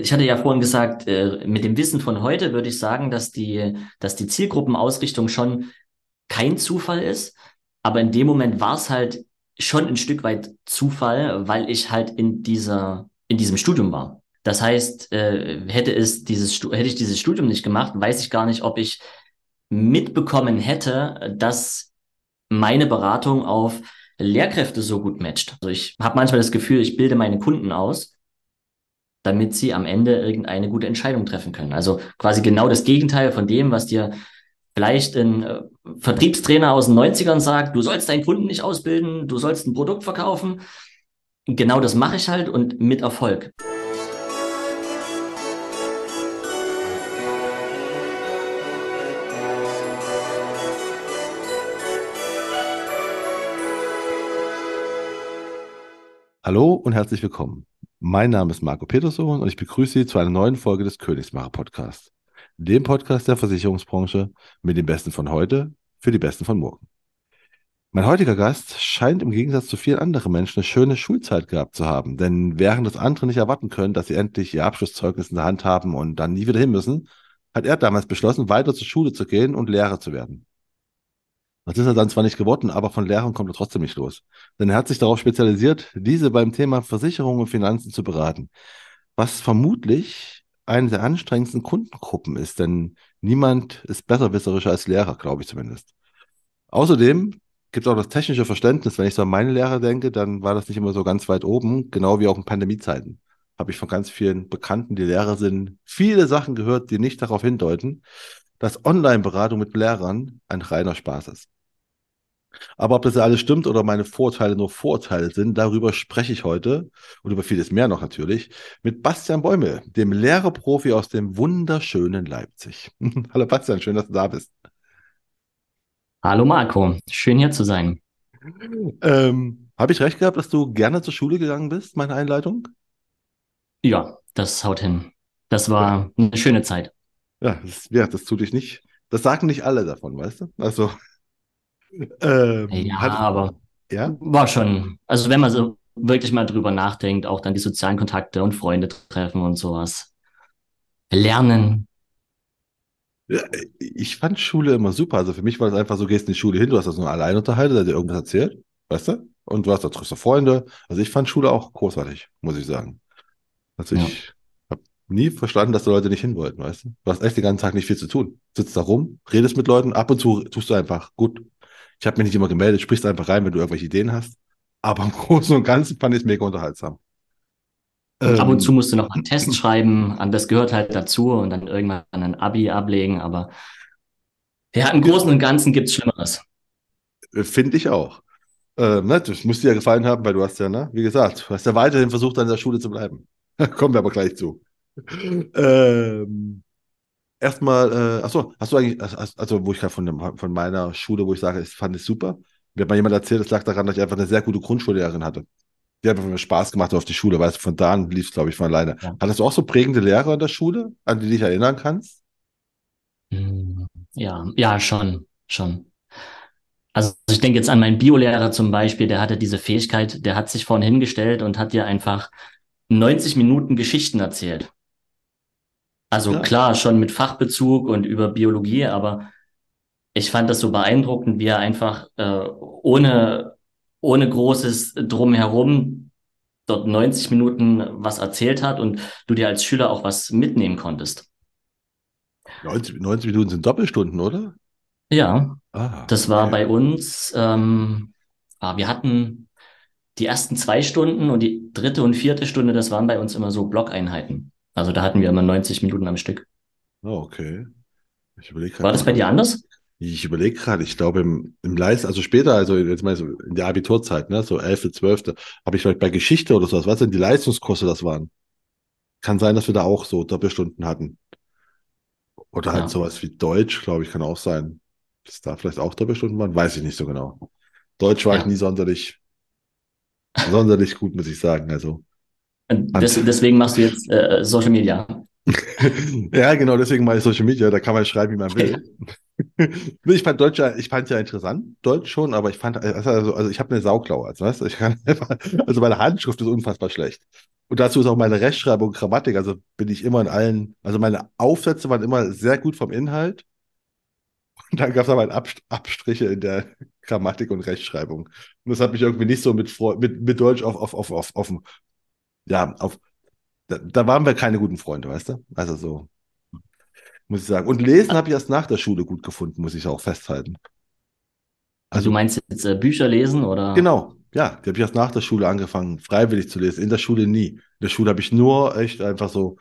Ich hatte ja vorhin gesagt, äh, mit dem Wissen von heute würde ich sagen, dass die, dass die Zielgruppenausrichtung schon kein Zufall ist. Aber in dem Moment war es halt schon ein Stück weit Zufall, weil ich halt in dieser, in diesem Studium war. Das heißt, äh, hätte es dieses, hätte ich dieses Studium nicht gemacht, weiß ich gar nicht, ob ich mitbekommen hätte, dass meine Beratung auf Lehrkräfte so gut matcht. Also ich habe manchmal das Gefühl, ich bilde meine Kunden aus, damit sie am Ende irgendeine gute Entscheidung treffen können. Also quasi genau das Gegenteil von dem, was dir vielleicht ein äh, Vertriebstrainer aus den 90ern sagt, du sollst deinen Kunden nicht ausbilden, du sollst ein Produkt verkaufen. Genau das mache ich halt und mit Erfolg. Hallo und herzlich willkommen. Mein Name ist Marco Peterson und ich begrüße Sie zu einer neuen Folge des Königsmacher Podcasts, dem Podcast der Versicherungsbranche mit den Besten von heute für die Besten von morgen. Mein heutiger Gast scheint im Gegensatz zu vielen anderen Menschen eine schöne Schulzeit gehabt zu haben, denn während das andere nicht erwarten können, dass sie endlich ihr Abschlusszeugnis in der Hand haben und dann nie wieder hin müssen, hat er damals beschlossen, weiter zur Schule zu gehen und Lehrer zu werden. Das ist er dann zwar nicht geworden, aber von Lehrern kommt er trotzdem nicht los. Denn er hat sich darauf spezialisiert, diese beim Thema Versicherung und Finanzen zu beraten. Was vermutlich eine der anstrengendsten Kundengruppen ist, denn niemand ist besserwisserischer als Lehrer, glaube ich zumindest. Außerdem gibt es auch das technische Verständnis. Wenn ich so an meine Lehrer denke, dann war das nicht immer so ganz weit oben, genau wie auch in Pandemiezeiten. Habe ich von ganz vielen Bekannten, die Lehrer sind, viele Sachen gehört, die nicht darauf hindeuten, dass Online-Beratung mit Lehrern ein reiner Spaß ist. Aber ob das alles stimmt oder meine Vorurteile nur Vorurteile sind, darüber spreche ich heute und über vieles mehr noch natürlich mit Bastian Bäumel, dem Lehrerprofi aus dem wunderschönen Leipzig. Hallo Bastian, schön, dass du da bist. Hallo Marco, schön hier zu sein. Ähm, Habe ich recht gehabt, dass du gerne zur Schule gegangen bist, meine Einleitung? Ja, das haut hin. Das war eine schöne Zeit. Ja, das, ja, das tut dich nicht. Das sagen nicht alle davon, weißt du? Also. Ähm, ja, hat, aber ja? war schon, also wenn man so wirklich mal drüber nachdenkt, auch dann die sozialen Kontakte und Freunde treffen und sowas. Lernen. Ich fand Schule immer super. Also für mich war das einfach so, gehst in die Schule hin, du hast das nur allein unterhalten, der dir irgendwas erzählt, weißt du? Und du hast da triffst du Freunde. Also ich fand Schule auch großartig, muss ich sagen. Also ja. ich habe nie verstanden, dass die Leute nicht hin wollten, weißt du? Du hast echt den ganzen Tag nicht viel zu tun. Sitzt da rum, redest mit Leuten, ab und zu tust du einfach gut ich habe mich nicht immer gemeldet, sprichst einfach rein, wenn du irgendwelche Ideen hast. Aber im Großen und Ganzen fand ich es mega unterhaltsam. Und ab und zu ähm, musst du noch einen Test schreiben, an das gehört halt dazu und dann irgendwann ein Abi ablegen, aber ja, im Großen und Ganzen gibt es Schlimmeres. Äh, finde ich auch. Ähm, ne, das muss dir ja gefallen haben, weil du hast ja, ne, wie gesagt, du hast ja weiterhin versucht, an der Schule zu bleiben. Kommen wir aber gleich zu. ähm, erstmal, äh, achso, hast du eigentlich, also wo ich gerade von, von meiner Schule, wo ich sage, ich fand es super. Mir hat mal jemand erzählt, es lag daran, dass ich einfach eine sehr gute Grundschullehrerin hatte. Die hat mir Spaß gemacht auf die Schule, weißt du, von da an lief es, glaube ich, von alleine. Ja. Hattest du auch so prägende Lehrer in der Schule, an die dich erinnern kannst? Hm, ja, ja, schon, schon. Also ich denke jetzt an meinen Biolehrer zum Beispiel, der hatte diese Fähigkeit, der hat sich vorhin hingestellt und hat dir einfach 90 Minuten Geschichten erzählt. Also ja. klar, schon mit Fachbezug und über Biologie, aber ich fand das so beeindruckend, wie er einfach äh, ohne, ohne großes Drumherum dort 90 Minuten was erzählt hat und du dir als Schüler auch was mitnehmen konntest. 90, 90 Minuten sind Doppelstunden, oder? Ja, ah, das war okay. bei uns, ähm, ah, wir hatten die ersten zwei Stunden und die dritte und vierte Stunde, das waren bei uns immer so Blockeinheiten. Also da hatten wir immer 90 Minuten am Stück. Oh, okay. Ich überlege War das bei dir anders? Ich überlege gerade, ich glaube im, im Leist, also später, also jetzt mal so in der Abiturzeit, ne, so 11., 12., habe ich vielleicht bei Geschichte oder sowas, was denn die Leistungskurse das waren? Kann sein, dass wir da auch so Doppelstunden hatten. Oder halt ja. sowas wie Deutsch, glaube ich, kann auch sein. Dass da vielleicht auch Doppelstunden waren, weiß ich nicht so genau. Deutsch war ja. ich nie sonderlich, sonderlich gut, muss ich sagen. Also des, deswegen machst du jetzt äh, Social Media. ja, genau, deswegen mache ich Social Media, da kann man schreiben, wie man will. ich fand Deutsch, ich fand ja interessant, Deutsch schon, aber ich fand, also, also ich habe eine Sauklaue, also, weißt du, ich kann einfach, also meine Handschrift ist unfassbar schlecht. Und dazu ist auch meine Rechtschreibung und Grammatik. Also bin ich immer in allen, also meine Aufsätze waren immer sehr gut vom Inhalt. Und dann gab es aber halt Ab Abstriche in der Grammatik und Rechtschreibung. Und das hat mich irgendwie nicht so mit, mit, mit Deutsch auf, auf, auf, auf, auf, ja, auf, da, da waren wir keine guten Freunde, weißt du? Also so, muss ich sagen. Und Lesen habe ich erst nach der Schule gut gefunden, muss ich auch festhalten. Also, du meinst jetzt äh, Bücher lesen oder? Genau, ja, die habe ich erst nach der Schule angefangen, freiwillig zu lesen. In der Schule nie. In der Schule habe ich nur echt einfach so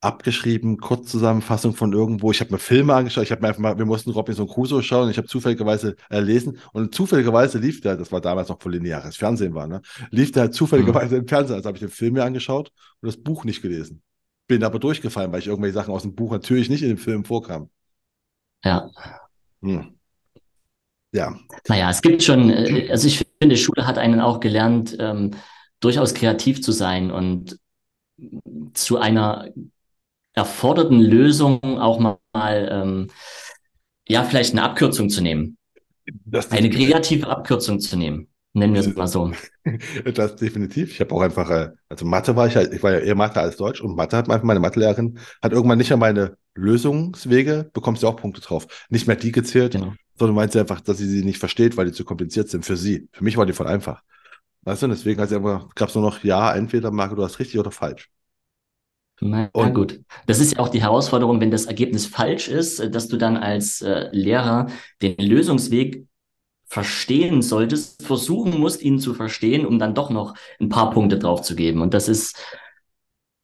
abgeschrieben, Kurzzusammenfassung von irgendwo. Ich habe mir Filme angeschaut. Ich habe mir einfach mal, wir mussten Robinson Crusoe schauen. Ich habe zufälligerweise äh, lesen und zufälligerweise lief der, das war damals noch vor lineares Fernsehen war, ne, lief der halt zufälligerweise mhm. im Fernsehen. Also habe ich den Film mir angeschaut und das Buch nicht gelesen. Bin aber durchgefallen, weil ich irgendwelche Sachen aus dem Buch natürlich nicht in dem Film vorkam. Ja. Hm. Ja. Naja, es gibt schon, äh, also ich finde, Schule hat einen auch gelernt, ähm, durchaus kreativ zu sein und zu einer erforderten Lösung auch mal, ähm, ja, vielleicht eine Abkürzung zu nehmen. eine kreative Abkürzung zu nehmen. Nennen wir es mal so. Das definitiv. Ich habe auch einfach, äh, also Mathe war ich halt, ich war ja eher Mathe als Deutsch und Mathe hat einfach meine Mathelehrerin, hat irgendwann nicht mehr meine Lösungswege, bekommst du auch Punkte drauf. Nicht mehr die gezählt, genau. sondern meint sie einfach, dass sie sie nicht versteht, weil die zu kompliziert sind für sie. Für mich war die voll einfach. Weißt du, deswegen gab es nur noch Ja, entweder Marco, du hast richtig oder falsch. Na, na gut. Das ist ja auch die Herausforderung, wenn das Ergebnis falsch ist, dass du dann als äh, Lehrer den Lösungsweg verstehen solltest, versuchen musst, ihn zu verstehen, um dann doch noch ein paar Punkte draufzugeben. Und das ist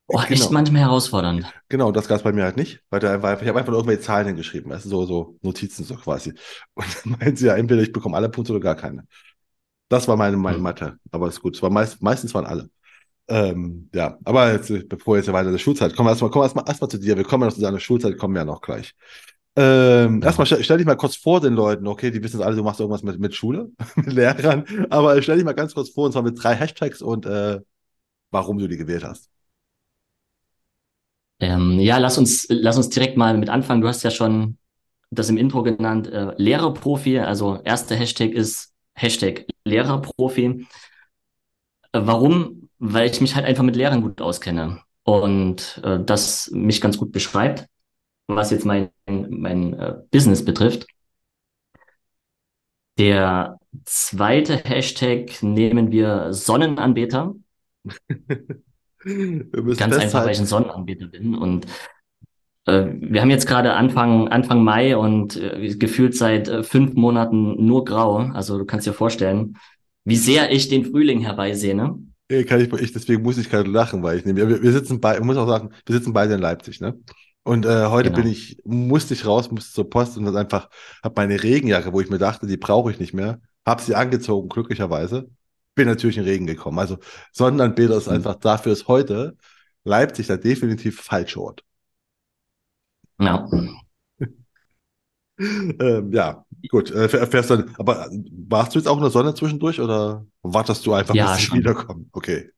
oh, genau. echt manchmal herausfordernd. Genau, das gab es bei mir halt nicht, weil da war, ich habe einfach irgendwelche Zahlen hingeschrieben, weißt du, so, so Notizen so quasi. Und dann meinen sie ja, entweder ich bekomme alle Punkte oder gar keine. Das war meine, meine mhm. Mathe. Aber ist gut. Es war meist, meistens waren alle. Ähm, ja, aber jetzt, bevor jetzt weiter in der Schulzeit kommen, wir erstmal, kommen wir erstmal, erstmal zu dir. Wir kommen ja noch zu deiner Schulzeit, kommen wir ja noch gleich. Ähm, ja. Erstmal stell, stell, dich mal kurz vor den Leuten, okay, die wissen alle, du machst irgendwas mit, mit Schule, mit Lehrern, aber stell dich mal ganz kurz vor, und zwar mit drei Hashtags und äh, warum du die gewählt hast. Ähm, ja, lass uns, lass uns direkt mal mit anfangen. Du hast ja schon das im Intro genannt, äh, Lehrerprofi. Also erster Hashtag ist Hashtag Lehrerprofi. Äh, warum? Weil ich mich halt einfach mit Lehrern gut auskenne und äh, das mich ganz gut beschreibt, was jetzt mein, mein äh, Business betrifft. Der zweite Hashtag nehmen wir Sonnenanbeter. Ganz einfach, weil ich ein Sonnenanbeter bin. Und äh, wir haben jetzt gerade Anfang, Anfang Mai und äh, gefühlt seit äh, fünf Monaten nur grau. Also du kannst dir vorstellen, wie sehr ich den Frühling herbeisehne. Kann ich, ich, deswegen muss ich gerade lachen, weil ich nehme, wir, wir sitzen bei, ich muss auch sagen, wir sitzen beide in Leipzig, ne? Und äh, heute genau. bin ich, musste ich raus, musste zur Post und dann einfach, habe meine Regenjacke, wo ich mir dachte, die brauche ich nicht mehr, habe sie angezogen, glücklicherweise. Bin natürlich in Regen gekommen. Also Sonnenanbeter ist mhm. einfach, dafür ist heute Leipzig der definitiv falsche Ort. Ja. ähm, ja, gut. Äh, fährst dann, aber warst du jetzt auch in der Sonne zwischendurch oder wartest du einfach, ja, bis sie wiederkommen? Okay.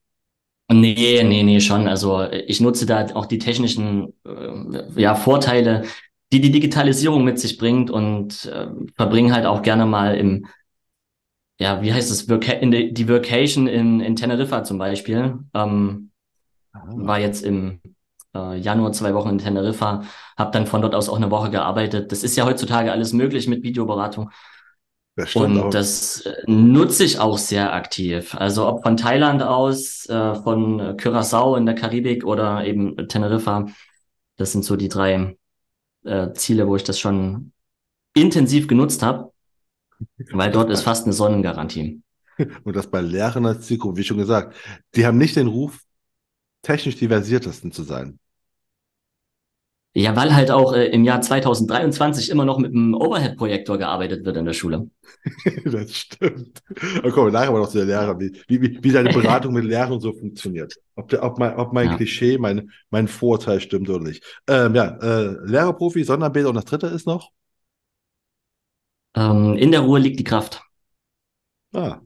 Nee, nee, nee, schon. Also ich nutze da auch die technischen äh, ja, Vorteile, die die Digitalisierung mit sich bringt und äh, verbringe halt auch gerne mal im, ja, wie heißt es, in die, die Vacation in, in Teneriffa zum Beispiel. Ähm, ah. War jetzt im äh, Januar zwei Wochen in Teneriffa, habe dann von dort aus auch eine Woche gearbeitet. Das ist ja heutzutage alles möglich mit Videoberatung. Das und auch. das äh, nutze ich auch sehr aktiv. Also ob von Thailand aus, äh, von Curacao in der Karibik oder eben Teneriffa. Das sind so die drei äh, Ziele, wo ich das schon intensiv genutzt habe, weil dort ist fast eine Sonnengarantie. Und das bei Lehrern als Zielgruppe, wie schon gesagt, die haben nicht den Ruf, technisch diversiertesten zu sein. Ja, weil halt auch äh, im Jahr 2023 immer noch mit einem Overhead-Projektor gearbeitet wird in der Schule. das stimmt. Aber kommen wir nachher mal noch zu der Lehrer, wie, wie, wie deine Beratung mit Lehrern so funktioniert. Ob, der, ob mein, ob mein ja. Klischee, mein, mein Vorteil stimmt oder nicht. Ähm, ja, äh, Lehrerprofi, Sonderanbeter und das dritte ist noch? Ähm, in der Ruhe liegt die Kraft. Ah.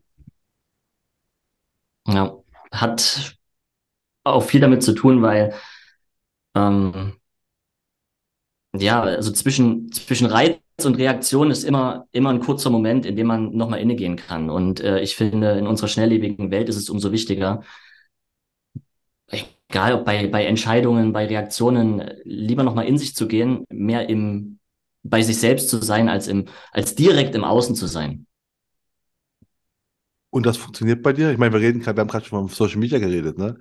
Ja, hat auch viel damit zu tun, weil ähm, ja, also zwischen, zwischen Reiz und Reaktion ist immer, immer ein kurzer Moment, in dem man nochmal innegehen kann. Und äh, ich finde, in unserer schnelllebigen Welt ist es umso wichtiger, egal ob bei, bei Entscheidungen, bei Reaktionen, lieber nochmal in sich zu gehen, mehr im, bei sich selbst zu sein, als im, als direkt im Außen zu sein. Und das funktioniert bei dir? Ich meine, wir reden gerade, wir haben gerade schon auf Social Media geredet, ne?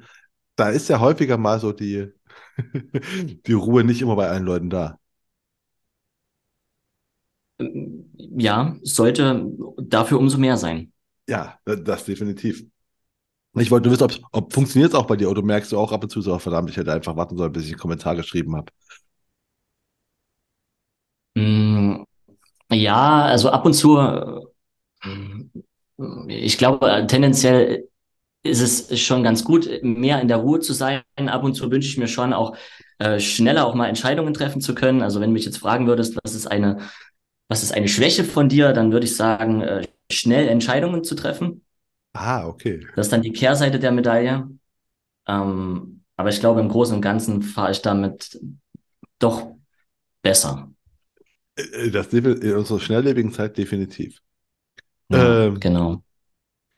Da ist ja häufiger mal so die, die Ruhe nicht immer bei allen Leuten da. Ja, sollte dafür umso mehr sein. Ja, das definitiv. Ich wollte nur wissen, ob, ob funktioniert es auch bei dir oder merkst du auch ab und zu so, verdammt, ich hätte einfach warten sollen, bis ich einen Kommentar geschrieben habe. Mm, ja, also ab und zu, ich glaube, tendenziell ist es schon ganz gut, mehr in der Ruhe zu sein. Ab und zu wünsche ich mir schon auch äh, schneller auch mal Entscheidungen treffen zu können. Also wenn du mich jetzt fragen würdest, was ist eine, was ist eine Schwäche von dir, dann würde ich sagen, äh, schnell Entscheidungen zu treffen. Ah, okay. Das ist dann die Kehrseite der Medaille. Ähm, aber ich glaube, im Großen und Ganzen fahre ich damit doch besser. Äh, das in unserer schnelllebigen Zeit definitiv. Ja, ähm, genau.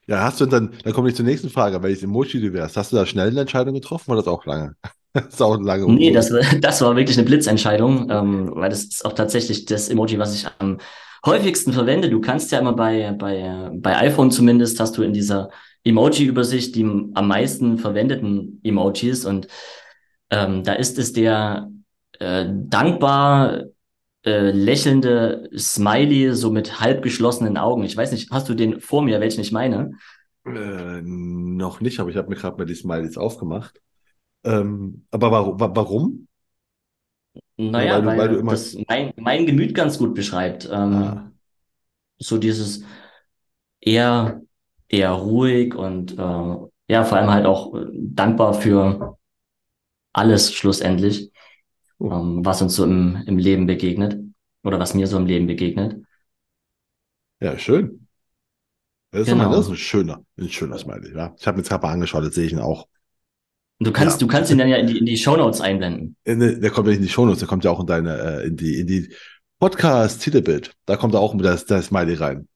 Ja, hast du dann, dann komme ich zur nächsten Frage, welches Emoji du wärst. Hast du da schnell eine Entscheidung getroffen oder das auch lange? das ist auch lange. Nee, das, das war wirklich eine Blitzentscheidung, ähm, weil das ist auch tatsächlich das Emoji, was ich am häufigsten verwende. Du kannst ja immer bei, bei, bei iPhone zumindest, hast du in dieser Emoji-Übersicht die am meisten verwendeten Emojis und ähm, da ist es der äh, dankbar äh, lächelnde Smiley, so mit halb geschlossenen Augen. Ich weiß nicht, hast du den vor mir, welchen ich meine? Äh, noch nicht, aber ich habe mir gerade mal die Smileys aufgemacht. Ähm, aber warum? warum? Naja, weil, weil, weil du immer... das mein, mein Gemüt ganz gut beschreibt. Ähm, ah. So dieses eher, eher ruhig und äh, ja, vor allem halt auch äh, dankbar für alles schlussendlich, oh. ähm, was uns so im, im Leben begegnet oder was mir so im Leben begegnet. Ja, schön. Das ist, genau. mal, das ist ein schöner, ein schöner Smiley. Ja. Ich habe mir jetzt gerade mal angeschaut, jetzt sehe ich ihn auch. Du kannst, ja. du kannst ihn dann ja in die, in die Shownotes einblenden. In, der kommt ja nicht in die Shownotes, der kommt ja auch in deine, äh, in die, in die Podcast-Titelbild. Da kommt er auch mit der, der Smiley rein.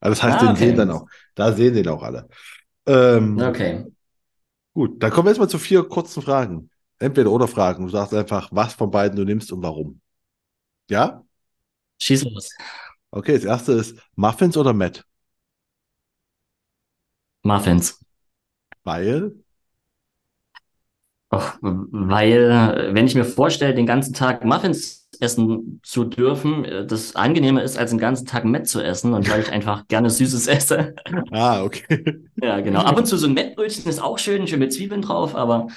Also das heißt, ah, den sehen dann auch. Da sehen den auch alle. Ähm, okay. Gut, dann kommen wir jetzt mal zu vier kurzen Fragen. Entweder oder Fragen. Du sagst einfach, was von beiden du nimmst und warum. Ja? Schieß los. Okay, das erste ist Muffins oder Matt? Muffins. Weil? Och, weil, wenn ich mir vorstelle, den ganzen Tag Muffins essen zu dürfen, das angenehmer ist, als den ganzen Tag Met zu essen und weil ich einfach gerne Süßes esse. Ah, okay. Ja, genau. Ab und zu so ein Mettbrötchen ist auch schön, schön mit Zwiebeln drauf, aber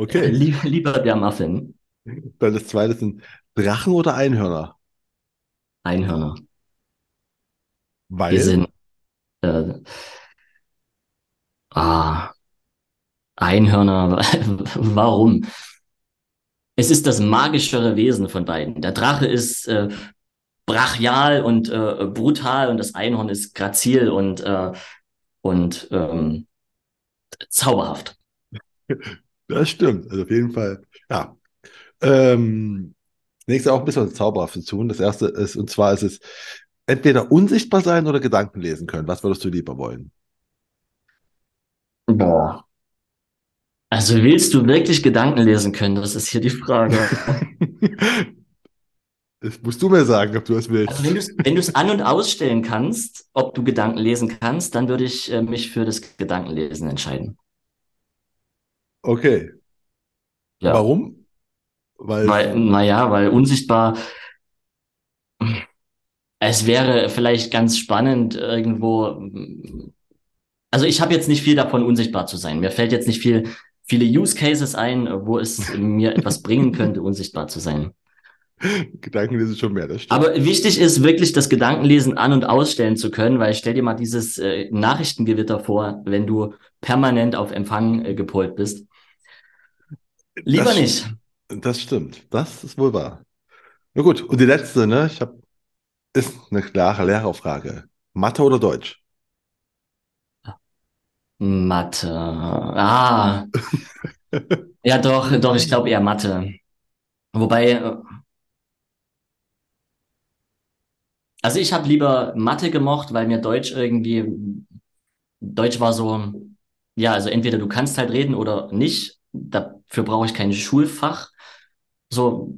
okay. Lieb, lieber der Muffin. Dann das zweite sind Drachen oder Einhörner? Einhörner. Weil? Wir sind äh, ah, Einhörner, warum? Es ist das magischere Wesen von beiden. Der Drache ist äh, brachial und äh, brutal und das Einhorn ist grazil und, äh, und ähm, zauberhaft. Das stimmt. Also auf jeden Fall, ja. Ähm, nächste auch ein bisschen zauberhaft zu tun. Das erste ist, und zwar ist es entweder unsichtbar sein oder Gedanken lesen können. Was würdest du lieber wollen? Boah. Also willst du wirklich Gedanken lesen können? Das ist hier die Frage. das musst du mir sagen, ob du es willst. Also wenn du es an- und ausstellen kannst, ob du Gedanken lesen kannst, dann würde ich äh, mich für das Gedankenlesen entscheiden. Okay. Ja. Warum? Weil, weil naja, weil unsichtbar. Es wäre vielleicht ganz spannend irgendwo. Also ich habe jetzt nicht viel davon, unsichtbar zu sein. Mir fällt jetzt nicht viel viele Use Cases ein, wo es mir etwas bringen könnte, unsichtbar zu sein. Gedankenlesen schon mehr, das stimmt. Aber wichtig ist wirklich, das Gedankenlesen an- und ausstellen zu können, weil stell dir mal dieses äh, Nachrichtengewitter vor, wenn du permanent auf Empfang äh, gepolt bist. Lieber das, nicht. Das stimmt. Das ist wohl wahr. Na gut, und die letzte, ne? Ich habe ist eine klare Lehrerfrage. Mathe oder Deutsch? Mathe. Ah. ja, doch, doch, ich glaube eher Mathe. Wobei, äh, also ich habe lieber Mathe gemocht, weil mir Deutsch irgendwie, Deutsch war so, ja, also entweder du kannst halt reden oder nicht. Dafür brauche ich kein Schulfach. So.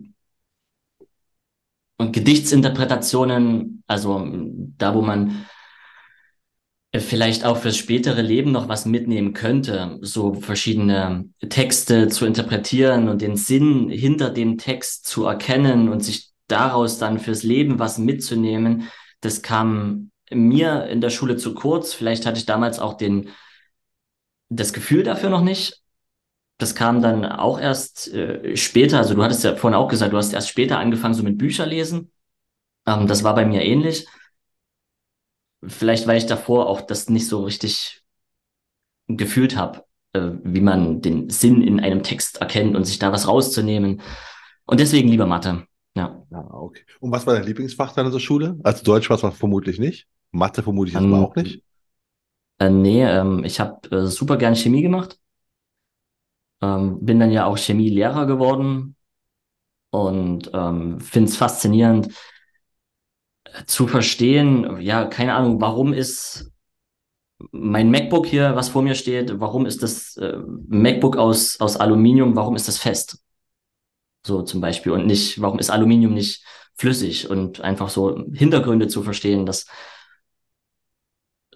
Und Gedichtsinterpretationen, also da, wo man vielleicht auch fürs spätere Leben noch was mitnehmen könnte, so verschiedene Texte zu interpretieren und den Sinn hinter dem Text zu erkennen und sich daraus dann fürs Leben was mitzunehmen, das kam mir in der Schule zu kurz. Vielleicht hatte ich damals auch den, das Gefühl dafür noch nicht. Das kam dann auch erst äh, später. Also du hattest ja vorhin auch gesagt, du hast erst später angefangen so mit Bücher lesen. Ähm, das war bei mir ähnlich. Vielleicht, weil ich davor auch das nicht so richtig gefühlt habe, äh, wie man den Sinn in einem Text erkennt und sich da was rauszunehmen. Und deswegen lieber Mathe. Ja. Ja, okay. Und was war dein Lieblingsfach dann in der Schule? Also Deutsch war es vermutlich nicht. Mathe vermutlich Ähm, aber auch nicht. äh, nee, ähm, ich habe äh, super gern Chemie gemacht. Ähm, bin dann ja auch Chemielehrer geworden und ähm, finde es faszinierend zu verstehen, ja, keine Ahnung, warum ist mein MacBook hier, was vor mir steht, warum ist das äh, MacBook aus, aus Aluminium, warum ist das fest? So zum Beispiel. Und nicht, warum ist Aluminium nicht flüssig? Und einfach so Hintergründe zu verstehen, das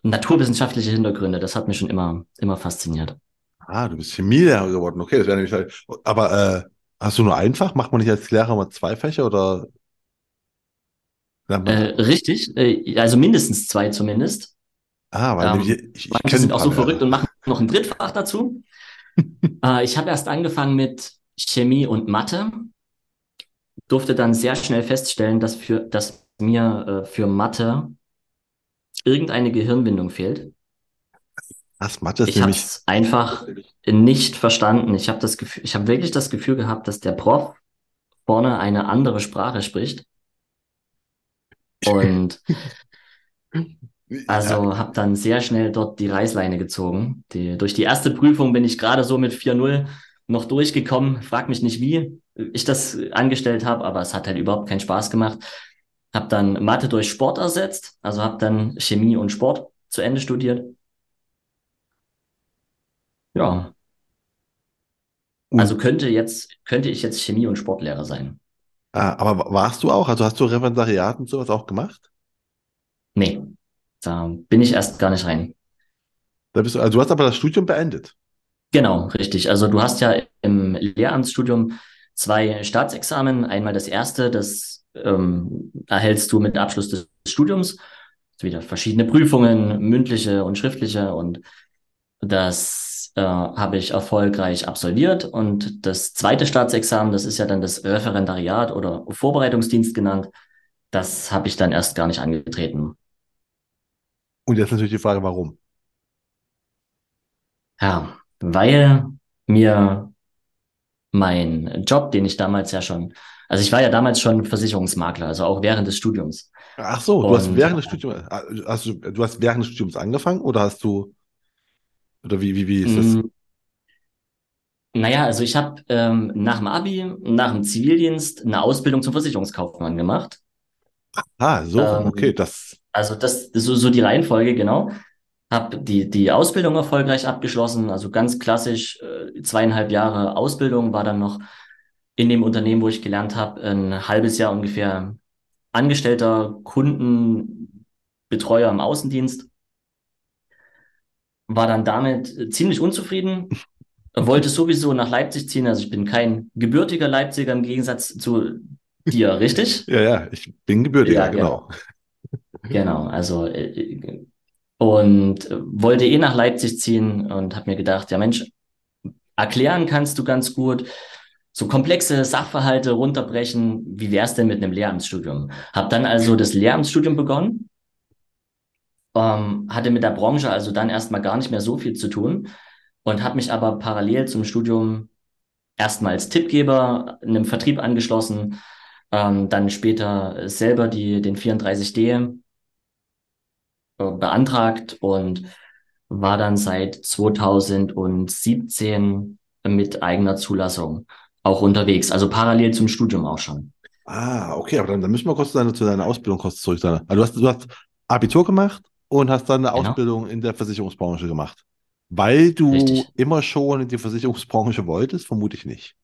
naturwissenschaftliche Hintergründe, das hat mich schon immer, immer fasziniert. Ah, du bist Chemielehrer geworden. Okay, das wäre nämlich halt. Aber äh, hast du nur ein Fach? Macht man nicht als Lehrer mal zwei Fächer oder Äh, richtig, äh, also mindestens zwei zumindest. Ah, weil Ähm, ich, ich kenne ein sind auch so verrückt Lehrer. und machen noch ein Drittfach dazu. Äh, ich habe erst angefangen mit Chemie und Mathe, durfte dann sehr schnell feststellen, dass für, dass mir äh, für Mathe irgendeine Gehirnbindung fehlt. Das Mathe ist Ich habe es einfach nicht verstanden. Ich habe das Gefühl, ich habe wirklich das Gefühl gehabt, dass der Prof vorne eine andere Sprache spricht. Und Ja, also habe dann sehr schnell dort die Reißleine gezogen. Die, durch die erste Prüfung bin ich gerade so mit 4-0 noch durchgekommen. Frag mich nicht, wie ich das angestellt habe, aber es hat halt überhaupt keinen Spaß gemacht. Habe dann Mathe durch Sport ersetzt, also habe dann Chemie und Sport zu Ende studiert. Ja, also könnte jetzt, könnte ich jetzt Chemie- und Sportlehrer sein? ah, aber warst du auch? Also hast du Referendariat und sowas auch gemacht? Nee, da bin ich erst gar nicht rein. Da bist du, also du hast aber das Studium beendet. Genau, richtig. Also du hast ja im Lehramtsstudium zwei Staatsexamen. Einmal das erste, das ähm, erhältst du mit Abschluss des Studiums. Es wieder verschiedene Prüfungen, mündliche und schriftliche. Und das äh, habe ich erfolgreich absolviert. Und das zweite Staatsexamen, das ist ja dann das Referendariat oder Vorbereitungsdienst genannt. Das habe ich dann erst gar nicht angetreten. Und jetzt natürlich die Frage, warum? Ja, weil mir mein Job, den ich damals ja schon, also ich war ja damals schon Versicherungsmakler, also auch während des Studiums. Ach so, du hast Und während des Studiums, ah, hast du, du hast während des Studiums angefangen oder hast du, oder wie, wie, wie ist das? mh, naja, also ich habe ähm, nach dem Abi, nach dem Zivildienst eine Ausbildung zum Versicherungskaufmann gemacht. Ah, so rum, okay, Ähm, das, also das ist so, so die Reihenfolge, genau. Habe die, die Ausbildung erfolgreich abgeschlossen, also ganz klassisch äh, zweieinhalb Jahre Ausbildung, war dann noch in dem Unternehmen, wo ich gelernt habe, ein halbes Jahr ungefähr angestellter Kundenbetreuer im Außendienst, war dann damit äh, ziemlich unzufrieden, wollte sowieso nach Leipzig ziehen, also ich bin kein gebürtiger Leipziger im Gegensatz zu dir, richtig? ja, ja, ich bin Gebürtiger, Ja, genau. genau, genau, also äh, und äh, wollte eh nach Leipzig ziehen und habe mir gedacht, ja Mensch, erklären kannst du ganz gut, so komplexe Sachverhalte runterbrechen, wie wär's denn mit einem Lehramtsstudium? Hab dann also das Lehramtsstudium begonnen, ähm, hatte mit der Branche also dann erstmal gar nicht mehr so viel zu tun und habe mich aber parallel zum Studium erstmal als Tippgeber in einem Vertrieb angeschlossen, ähm, dann später selber die, den 34D äh, beantragt und war dann seit 2017 mit eigener Zulassung auch unterwegs, also parallel zum Studium auch schon. Ah, okay, aber dann, dann müssen wir kurz zu deiner, zu deiner Ausbildung kurz zurück sein. Also du hast, du hast Abitur gemacht und hast dann eine Genau. Ausbildung in der Versicherungsbranche gemacht. Weil du Richtig. immer schon in die Versicherungsbranche wolltest? Vermute ich nicht.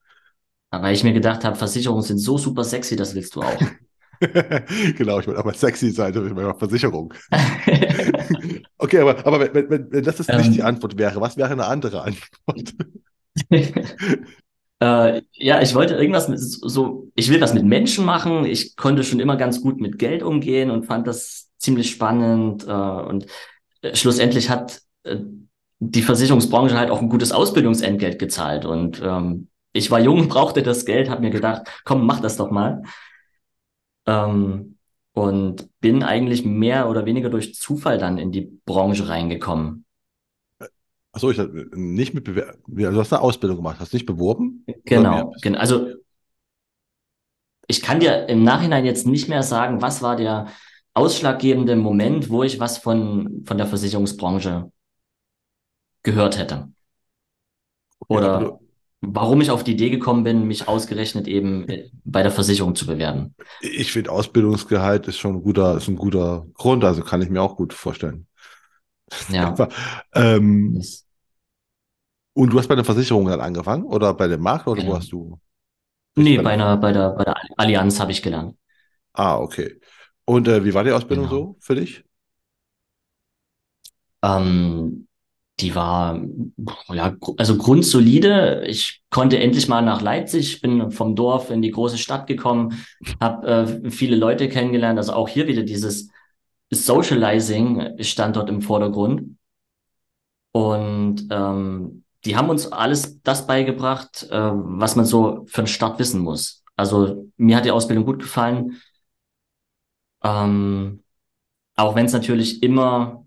Aber weil ich mir gedacht habe, Versicherungen sind so super sexy, das willst du auch. Genau, ich wollte aber sexy sein, ich meine Versicherung. Okay, aber, aber wenn, wenn, wenn das jetzt nicht die ähm, Antwort wäre, was wäre eine andere Antwort? äh, ja, ich wollte irgendwas mit so, ich will was mit Menschen machen. Ich konnte schon immer ganz gut mit Geld umgehen und fand das ziemlich spannend. Äh, und äh, schlussendlich hat äh, die Versicherungsbranche halt auch ein gutes Ausbildungsentgelt gezahlt. Und ähm, ich war jung, brauchte das Geld, habe mir gedacht, komm, mach das doch mal. Ähm, und bin eigentlich mehr oder weniger durch Zufall dann in die Branche reingekommen. Achso, ich hatte nicht mit Bewer Du hast eine Ausbildung gemacht, hast nicht beworben? Genau, genau. Also ich kann dir im Nachhinein jetzt nicht mehr sagen, was war der ausschlaggebende Moment, wo ich was von, von der Versicherungsbranche gehört hätte. Oder du, warum ich auf die Idee gekommen bin, mich ausgerechnet eben bei der Versicherung zu bewerben. ich finde Ausbildungsgehalt ist schon ein guter, ist ein guter Grund, also kann ich mir auch gut vorstellen. Ja. Aber, ähm, und du hast bei der Versicherung dann angefangen oder bei dem Makler oder wo genau. hast du Nee, bei einer, bei der, bei der Allianz habe ich gelernt. Ah, okay. Und äh, wie war die Ausbildung Genau. so für dich? Ähm, die war, ja, also grundsolide. Ich konnte endlich mal nach Leipzig, bin vom Dorf in die große Stadt gekommen, habe äh, viele Leute kennengelernt. Also auch hier wieder dieses Socializing stand dort im Vordergrund. Und ähm, die haben uns alles das beigebracht, äh, was man so für den Start wissen muss. Also mir hat die Ausbildung gut gefallen, ähm, auch wenn es natürlich immer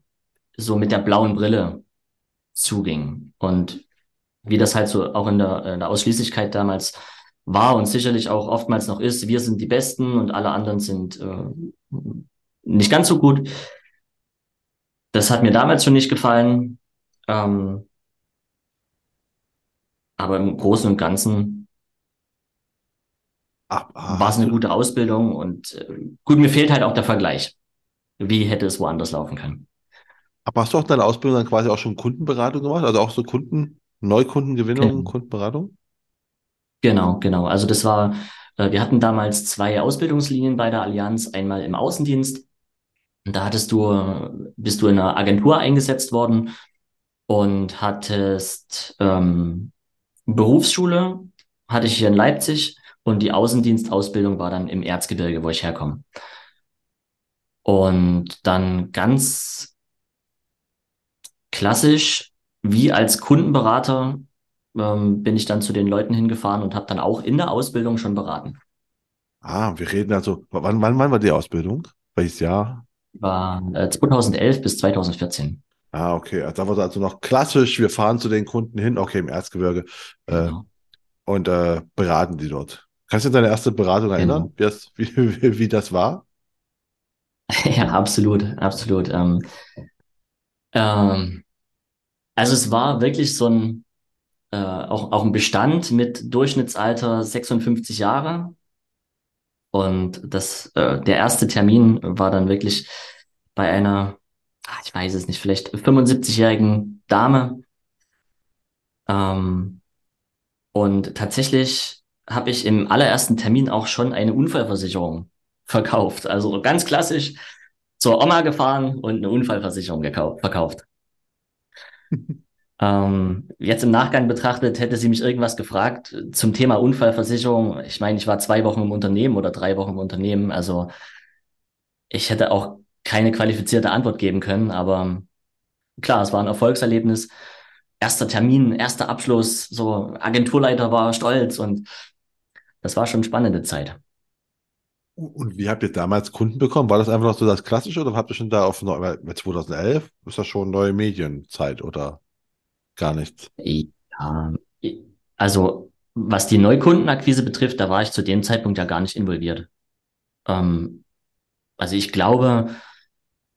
so mit der blauen Brille zuging. Und wie das halt so auch in der, in der Ausschließlichkeit damals war und sicherlich auch oftmals noch ist, wir sind die Besten und alle anderen sind äh, nicht ganz so gut. Das hat mir damals schon nicht gefallen. Ähm, aber im Großen und Ganzen war es eine gute Ausbildung und äh, gut, mir fehlt halt auch der Vergleich. Wie hätte es woanders laufen können? aber hast du auch deine Ausbildung dann quasi auch schon Kundenberatung gemacht? Also auch so Kunden, Neukundengewinnung, Genau, Kundenberatung? genau. genau. Also das war, äh, wir hatten damals zwei Ausbildungslinien bei der Allianz, einmal im Außendienst. Und da hattest du, bist du in einer Agentur eingesetzt worden und hattest ähm, Berufsschule, hatte ich hier in Leipzig und die Außendienstausbildung war dann im Erzgebirge, wo ich herkomme. Und dann ganz klassisch, wie als Kundenberater, ähm, bin ich dann zu den Leuten hingefahren und habe dann auch in der Ausbildung schon beraten. Ah, wir reden also, wann, wann, wann war die Ausbildung? Welches Jahr? War äh, 2011 bis 2014. Ah, okay. Also da war also noch klassisch, wir fahren zu den Kunden hin, okay, im Erzgebirge, äh, Genau, und äh, beraten die dort. Kannst du dich an deine erste Beratung erinnern, genau. wie das, wie, wie, wie das war? Ja, absolut, absolut. Ähm, ähm, also es war wirklich so ein, äh, auch, auch ein Bestand mit Durchschnittsalter 56 Jahre. Und das, äh, der erste Termin war dann wirklich bei einer, ah, ich weiß es nicht, vielleicht 75-jährigen Dame. Ähm, und tatsächlich habe ich im allerersten Termin auch schon eine Unfallversicherung verkauft. Also ganz klassisch zur Oma gefahren und eine Unfallversicherung gekauft, verkauft. Ähm, jetzt im Nachgang betrachtet, hätte sie mich irgendwas gefragt zum Thema Unfallversicherung. Ich meine, ich war zwei Wochen im Unternehmen oder drei Wochen im Unternehmen. Also ich hätte auch keine qualifizierte Antwort geben können. Aber klar, es war ein Erfolgserlebnis. Erster Termin, erster Abschluss, so Agenturleiter war stolz und das war schon eine spannende Zeit. Und wie habt ihr damals Kunden bekommen? War das einfach noch so das Klassische oder habt ihr schon da auf neu- weil mit 2011 ist das schon neue Medienzeit oder gar nichts? Ja, also was die Neukundenakquise betrifft, da war ich zu dem Zeitpunkt ja gar nicht involviert. Ähm, also ich glaube,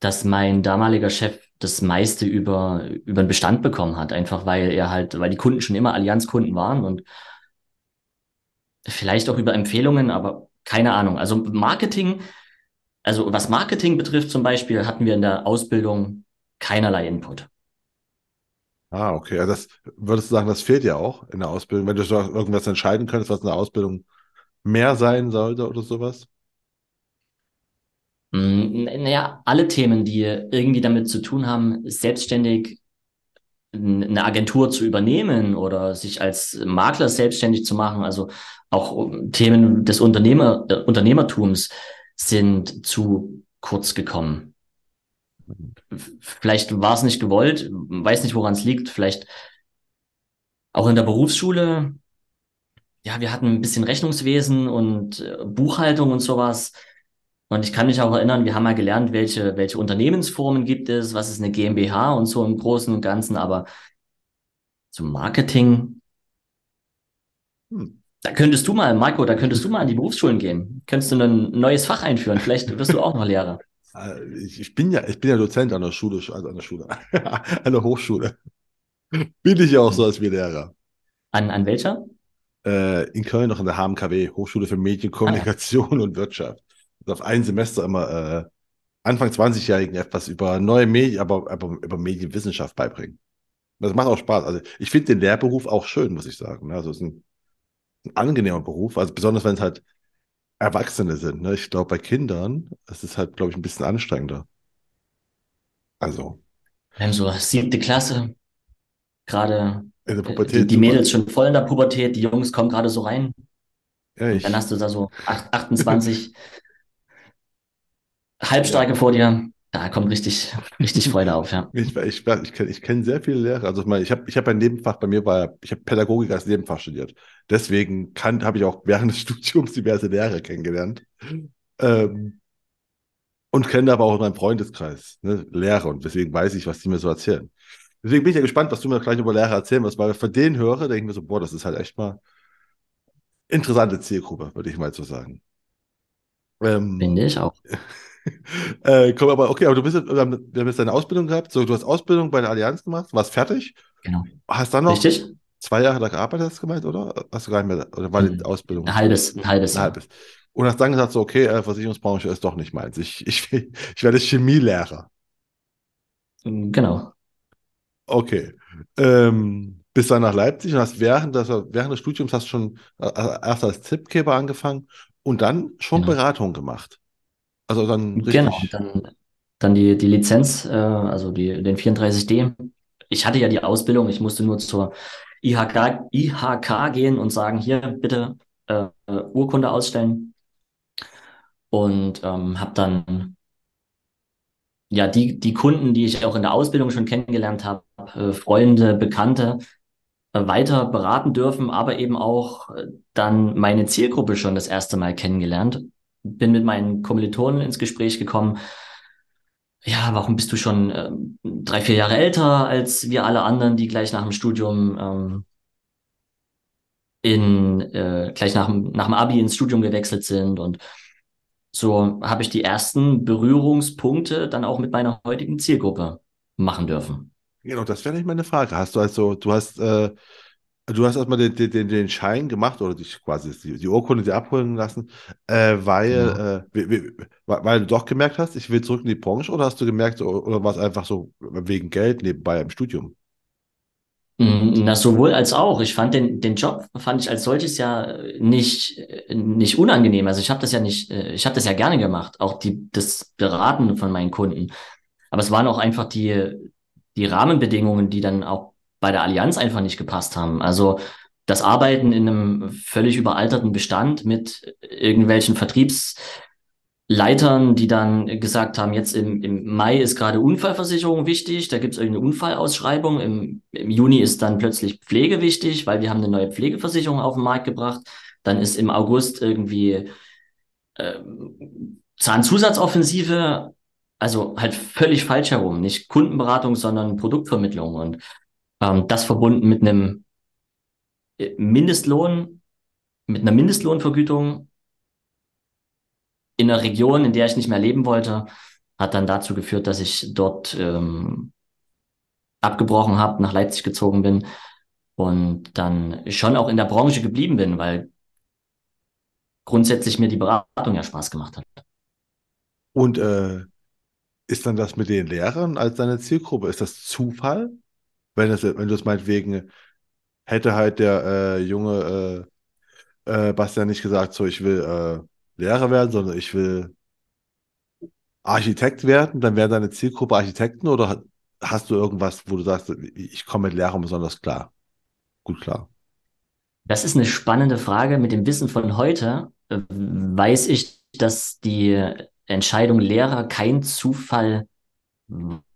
dass mein damaliger Chef das meiste über, über den Bestand bekommen hat, einfach weil er halt, weil die Kunden schon immer Allianz-Kunden waren und vielleicht auch über Empfehlungen, aber keine Ahnung. Also Marketing, also was Marketing betrifft zum Beispiel, hatten wir in der Ausbildung keinerlei Input. Ah, okay. Also das würdest du sagen, das fehlt ja auch in der Ausbildung, wenn du so irgendwas entscheiden könntest, was in der Ausbildung mehr sein sollte oder sowas? Mm, Naja, alle Themen, die irgendwie damit zu tun haben, selbstständig eine Agentur zu übernehmen oder sich als Makler selbstständig zu machen, also auch Themen des Unternehmer, äh, Unternehmertums sind zu kurz gekommen. Vielleicht war es nicht gewollt, weiß nicht, woran es liegt. Vielleicht auch in der Berufsschule, ja, wir hatten ein bisschen Rechnungswesen und äh, Buchhaltung und sowas. Und ich kann mich auch erinnern, wir haben mal gelernt, welche, welche Unternehmensformen gibt es, was ist eine GmbH und so im Großen und Ganzen, aber zum Marketing, Hm. da könntest du mal, Marco, da könntest du mal an die Berufsschulen gehen. Könntest du ein neues Fach einführen? Vielleicht wirst du auch noch Lehrer. Äh, Ich, bin ja, ich bin ja Dozent an der Schule, also an der Schule, an der Hochschule. Bin ich ja auch so als wie Lehrer. An, an welcher? Äh, in Köln noch in der HMKW, Hochschule für Medien, Ah, ja. Kommunikation und Wirtschaft. Auf ein Semester immer äh, Anfang 20-Jährigen etwas über neue Medien, aber, aber über Medienwissenschaft beibringen. Das macht auch Spaß. Also ich finde den Lehrberuf auch schön, muss ich sagen. ne? Also es ist ein, ein angenehmer Beruf, also besonders wenn es halt Erwachsene sind. Ne? Ich glaube, bei Kindern ist es halt, glaube ich, ein bisschen anstrengender. Also haben so siebte Klasse, gerade in der äh, die, die. Mädels schon voll in der Pubertät, die Jungs kommen gerade so rein. Ja, Und dann ich, hast du da so acht- 28 Halbstarke vor dir. Da kommt richtig, richtig Freude auf, ja. ich, ich, ich kenne ich kenn sehr viele Lehrer. Also ich meine, ich habe ich hab ein Nebenfach, bei mir war, ich habe Pädagogik als Nebenfach studiert. Deswegen kann, habe ich auch während des Studiums diverse Lehrer kennengelernt. Ähm, und kenne aber auch in meinem Freundeskreis ne, Lehrer und deswegen weiß ich, was die mir so erzählen. Deswegen bin ich ja gespannt, was du mir gleich über Lehrer erzählen wirst, weil ich von denen höre, denke ich mir so, boah, das ist halt echt mal interessante Zielgruppe, würde ich mal so sagen. Ähm, Finde ich auch. äh, komm, aber okay, aber du bist, haben jetzt deine Ausbildung gehabt. So, du hast Ausbildung bei der Allianz gemacht, warst fertig, Genau. hast dann noch Richtig? zwei Jahre da gearbeitet, hast du gemeint, oder? Hast du gar nicht mehr, oder war die Ausbildung ein halbes, ein halbes ein halbes? Und hast dann gesagt, so, okay, äh, Versicherungsbranche ist doch nicht meins. Ich, ich, ich werde Chemielehrer. Genau. Okay. Ähm, bist dann nach Leipzig und hast während, des- während des Studiums hast du schon äh, erst als Tippgeber angefangen und dann schon Genau. Beratung gemacht. Also dann Genau. Richtig. dann, dann die, die Lizenz, äh, also die, den 34D. Ich hatte ja die Ausbildung, ich musste nur zur IHK, IHK gehen und sagen, hier bitte äh, Urkunde ausstellen. Und ähm, habe dann ja die, die Kunden, die ich auch in der Ausbildung schon kennengelernt habe, äh, Freunde, Bekannte, äh, weiter beraten dürfen, aber eben auch äh, dann meine Zielgruppe schon das erste Mal kennengelernt. Bin mit meinen Kommilitonen ins Gespräch gekommen. Ja, warum bist du schon ähm, drei, vier Jahre älter als wir alle anderen, die gleich nach dem Studium ähm, in äh, gleich nach nach dem Abi ins Studium gewechselt sind und so habe ich die ersten Berührungspunkte dann auch mit meiner heutigen Zielgruppe machen dürfen. Genau, das wäre nicht meine Frage. Hast du also, du hast, äh, du hast erstmal den, den, den Schein gemacht oder dich quasi die, die Urkunde dir abholen lassen, äh, Genau. weil, äh, wie, wie, weil du doch gemerkt hast, ich will zurück in die Branche oder hast du gemerkt, oder, war es einfach so wegen Geld nebenbei im Studium? Mm, Na, sowohl als auch. Ich fand den, den Job, fand ich als solches ja nicht, nicht unangenehm. Also ich habe das ja nicht, äh, ich habe das ja gerne gemacht, auch die, das Beraten von meinen Kunden. Aber es waren auch einfach die, die Rahmenbedingungen, die dann auch bei der Allianz einfach nicht gepasst haben. Also das Arbeiten in einem völlig überalterten Bestand mit irgendwelchen Vertriebsleitern, die dann gesagt haben, jetzt im, im Mai ist gerade Unfallversicherung wichtig, da gibt es irgendeine Unfallausschreibung, im, im Juni ist dann plötzlich Pflege wichtig, weil wir haben eine neue Pflegeversicherung auf den Markt gebracht. Dann ist im August irgendwie ähm, Zahnzusatzoffensive, also halt völlig falsch herum. Nicht Kundenberatung, sondern Produktvermittlung. Und ähm, das verbunden mit einem äh, Mindestlohn, mit einer Mindestlohnvergütung in einer Region, in der ich nicht mehr leben wollte, hat dann dazu geführt, dass ich dort ähm, abgebrochen habe, nach Leipzig gezogen bin und dann schon auch in der Branche geblieben bin, weil grundsätzlich mir die Beratung ja Spaß gemacht hat. Und äh, ist dann das mit den Lehrern als deine Zielgruppe, ist das Zufall? Wenn es, wenn du es meinetwegen, hätte halt der äh, junge äh, äh, Bastian nicht gesagt, so ich will äh, Lehrer werden, sondern ich will Architekt werden, dann wäre deine Zielgruppe Architekten oder hast du irgendwas, wo du sagst, ich komme mit Lehrern besonders klar? Gut klar. Das ist eine spannende Frage. Mit dem Wissen von heute äh, weiß ich, dass die Entscheidung Lehrer kein Zufall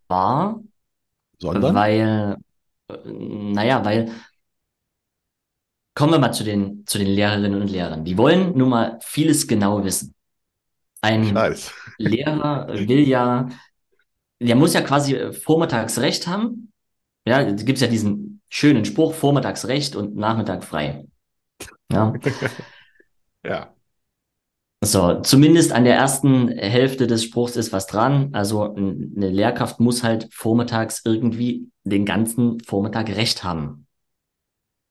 war, Sondern? weil, naja, weil, kommen wir mal zu den, zu den Lehrerinnen und Lehrern. Die wollen nun mal vieles genau wissen. Ein weiß. Lehrer will ja, der muss ja quasi vormittags Recht haben. Ja, da gibt es ja diesen schönen Spruch, vormittags Recht und Nachmittag frei. Ja. ja. So, zumindest an der ersten Hälfte des Spruchs ist was dran. Also eine Lehrkraft muss halt vormittags irgendwie den ganzen Vormittag Recht haben.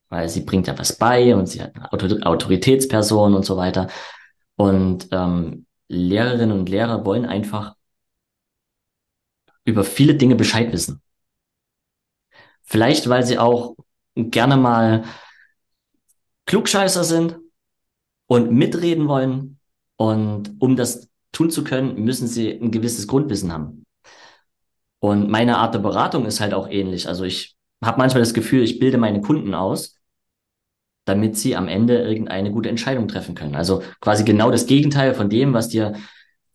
Weil sie bringt ja was bei und sie hat eine Autoritätsperson und so weiter. Und ähm, Lehrerinnen und Lehrer wollen einfach über viele Dinge Bescheid wissen. Vielleicht, weil sie auch gerne mal Klugscheißer sind und mitreden wollen. Und um das tun zu können, müssen sie ein gewisses Grundwissen haben. Und meine Art der Beratung ist halt auch ähnlich. Also ich habe manchmal das Gefühl, ich bilde meine Kunden aus, damit sie am Ende irgendeine gute Entscheidung treffen können. Also quasi genau das Gegenteil von dem, was dir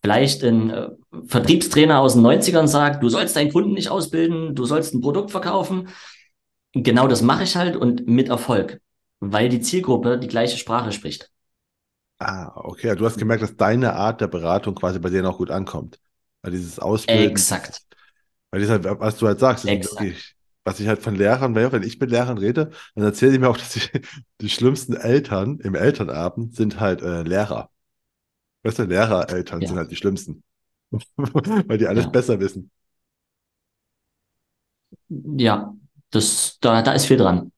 vielleicht ein äh, Vertriebstrainer aus den 90ern sagt, du sollst deinen Kunden nicht ausbilden, du sollst ein Produkt verkaufen. Genau das mache ich halt und mit Erfolg, weil die Zielgruppe die gleiche Sprache spricht. Ah, okay. Du hast gemerkt, dass deine Art der Beratung quasi bei denen auch gut ankommt. Weil dieses Ausbilden. Exakt. Weil das halt, was du halt sagst, wirklich, was ich halt von Lehrern, wenn ich mit Lehrern rede, dann erzähle ich mir auch, dass ich, die schlimmsten Eltern im Elternabend sind halt äh, Lehrer. Weißt du, Lehrereltern ja. sind halt die schlimmsten. Weil die alles ja. besser wissen. Ja, das, da, da ist viel dran.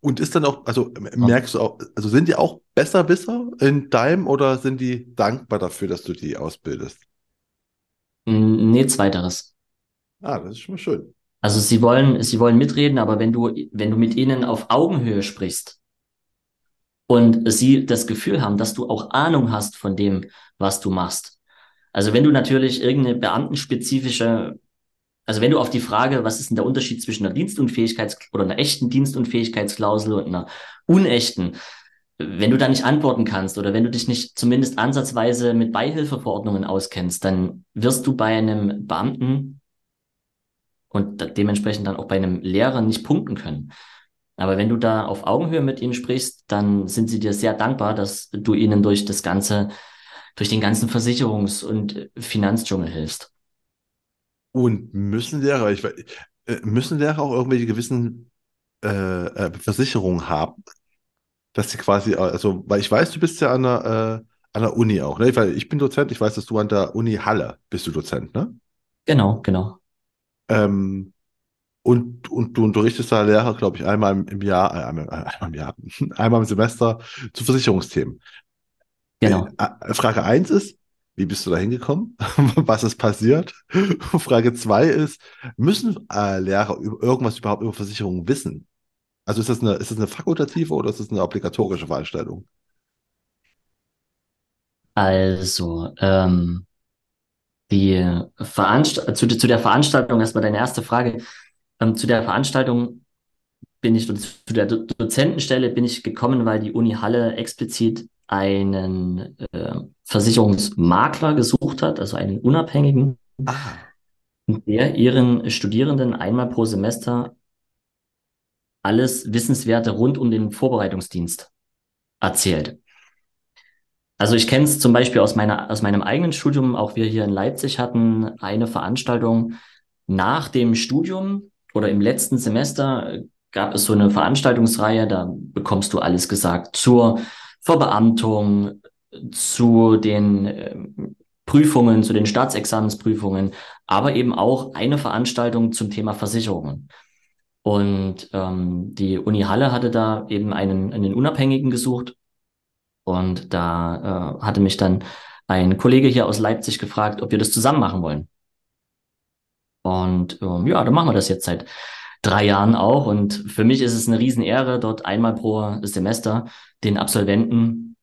Und ist dann auch, also merkst du auch, also sind die auch Besserwisser in deinem oder sind die dankbar dafür, dass du die ausbildest? Nee, zweiteres. Ah, das ist schon mal schön. Also sie wollen, sie wollen mitreden, aber wenn du, wenn du mit ihnen auf Augenhöhe sprichst und sie das Gefühl haben, dass du auch Ahnung hast von dem, was du machst. Also wenn du natürlich irgendeine beamtenspezifische also wenn du auf die Frage, was ist denn der Unterschied zwischen einer Dienstunfähigkeits- oder einer echten Dienstunfähigkeitsklausel und einer unechten, wenn du da nicht antworten kannst oder wenn du dich nicht zumindest ansatzweise mit Beihilfeverordnungen auskennst, dann wirst du bei einem Beamten und dementsprechend dann auch bei einem Lehrer nicht punkten können. Aber wenn du da auf Augenhöhe mit ihnen sprichst, dann sind sie dir sehr dankbar, dass du ihnen durch das ganze, durch den ganzen Versicherungs- und Finanzdschungel hilfst. Und müssen Lehrer, ich, äh, müssen Lehrer auch irgendwelche gewissen äh, äh, Versicherungen haben? Dass sie quasi, also, weil ich weiß, du bist ja an der, äh, an der Uni auch, ne? Weil ich bin Dozent, ich weiß, dass du an der Uni Halle bist du Dozent, ne? Genau, genau. Ähm, und, und du unterrichtest da Lehrer, glaube ich, einmal im Jahr, äh, einmal, einmal im Jahr, einmal im Semester zu Versicherungsthemen. Genau. Frage eins ist, wie bist du da hingekommen? Was ist passiert? Frage zwei ist, müssen äh, Lehrer irgendwas überhaupt über Versicherungen wissen? Also ist das eine, ist das eine fakultative oder ist das eine obligatorische Veranstaltung? Also, ähm, die Veranst zu, zu der Veranstaltung, erstmal deine erste Frage. Ähm, zu der Veranstaltung bin ich, zu der Do Dozentenstelle bin ich gekommen, weil die Uni Halle explizit einen äh, Versicherungsmakler gesucht hat, also einen unabhängigen, ah. der ihren Studierenden einmal pro Semester alles Wissenswerte rund um den Vorbereitungsdienst erzählt. Also ich kenne es zum Beispiel aus, meiner, aus meinem eigenen Studium, auch wir hier in Leipzig hatten eine Veranstaltung nach dem Studium oder im letzten Semester gab es so eine Veranstaltungsreihe, da bekommst du alles gesagt zur Verbeamtung, zu den äh, Prüfungen, zu den Staatsexamensprüfungen, aber eben auch eine Veranstaltung zum Thema Versicherungen. Und ähm, die Uni Halle hatte da eben einen, einen Unabhängigen gesucht. Und da äh, hatte mich dann ein Kollege hier aus Leipzig gefragt, ob wir das zusammen machen wollen. Und ähm, ja, dann machen wir das jetzt seit drei Jahren auch. Und für mich ist es eine Riesenehre, dort einmal pro Semester den Absolventen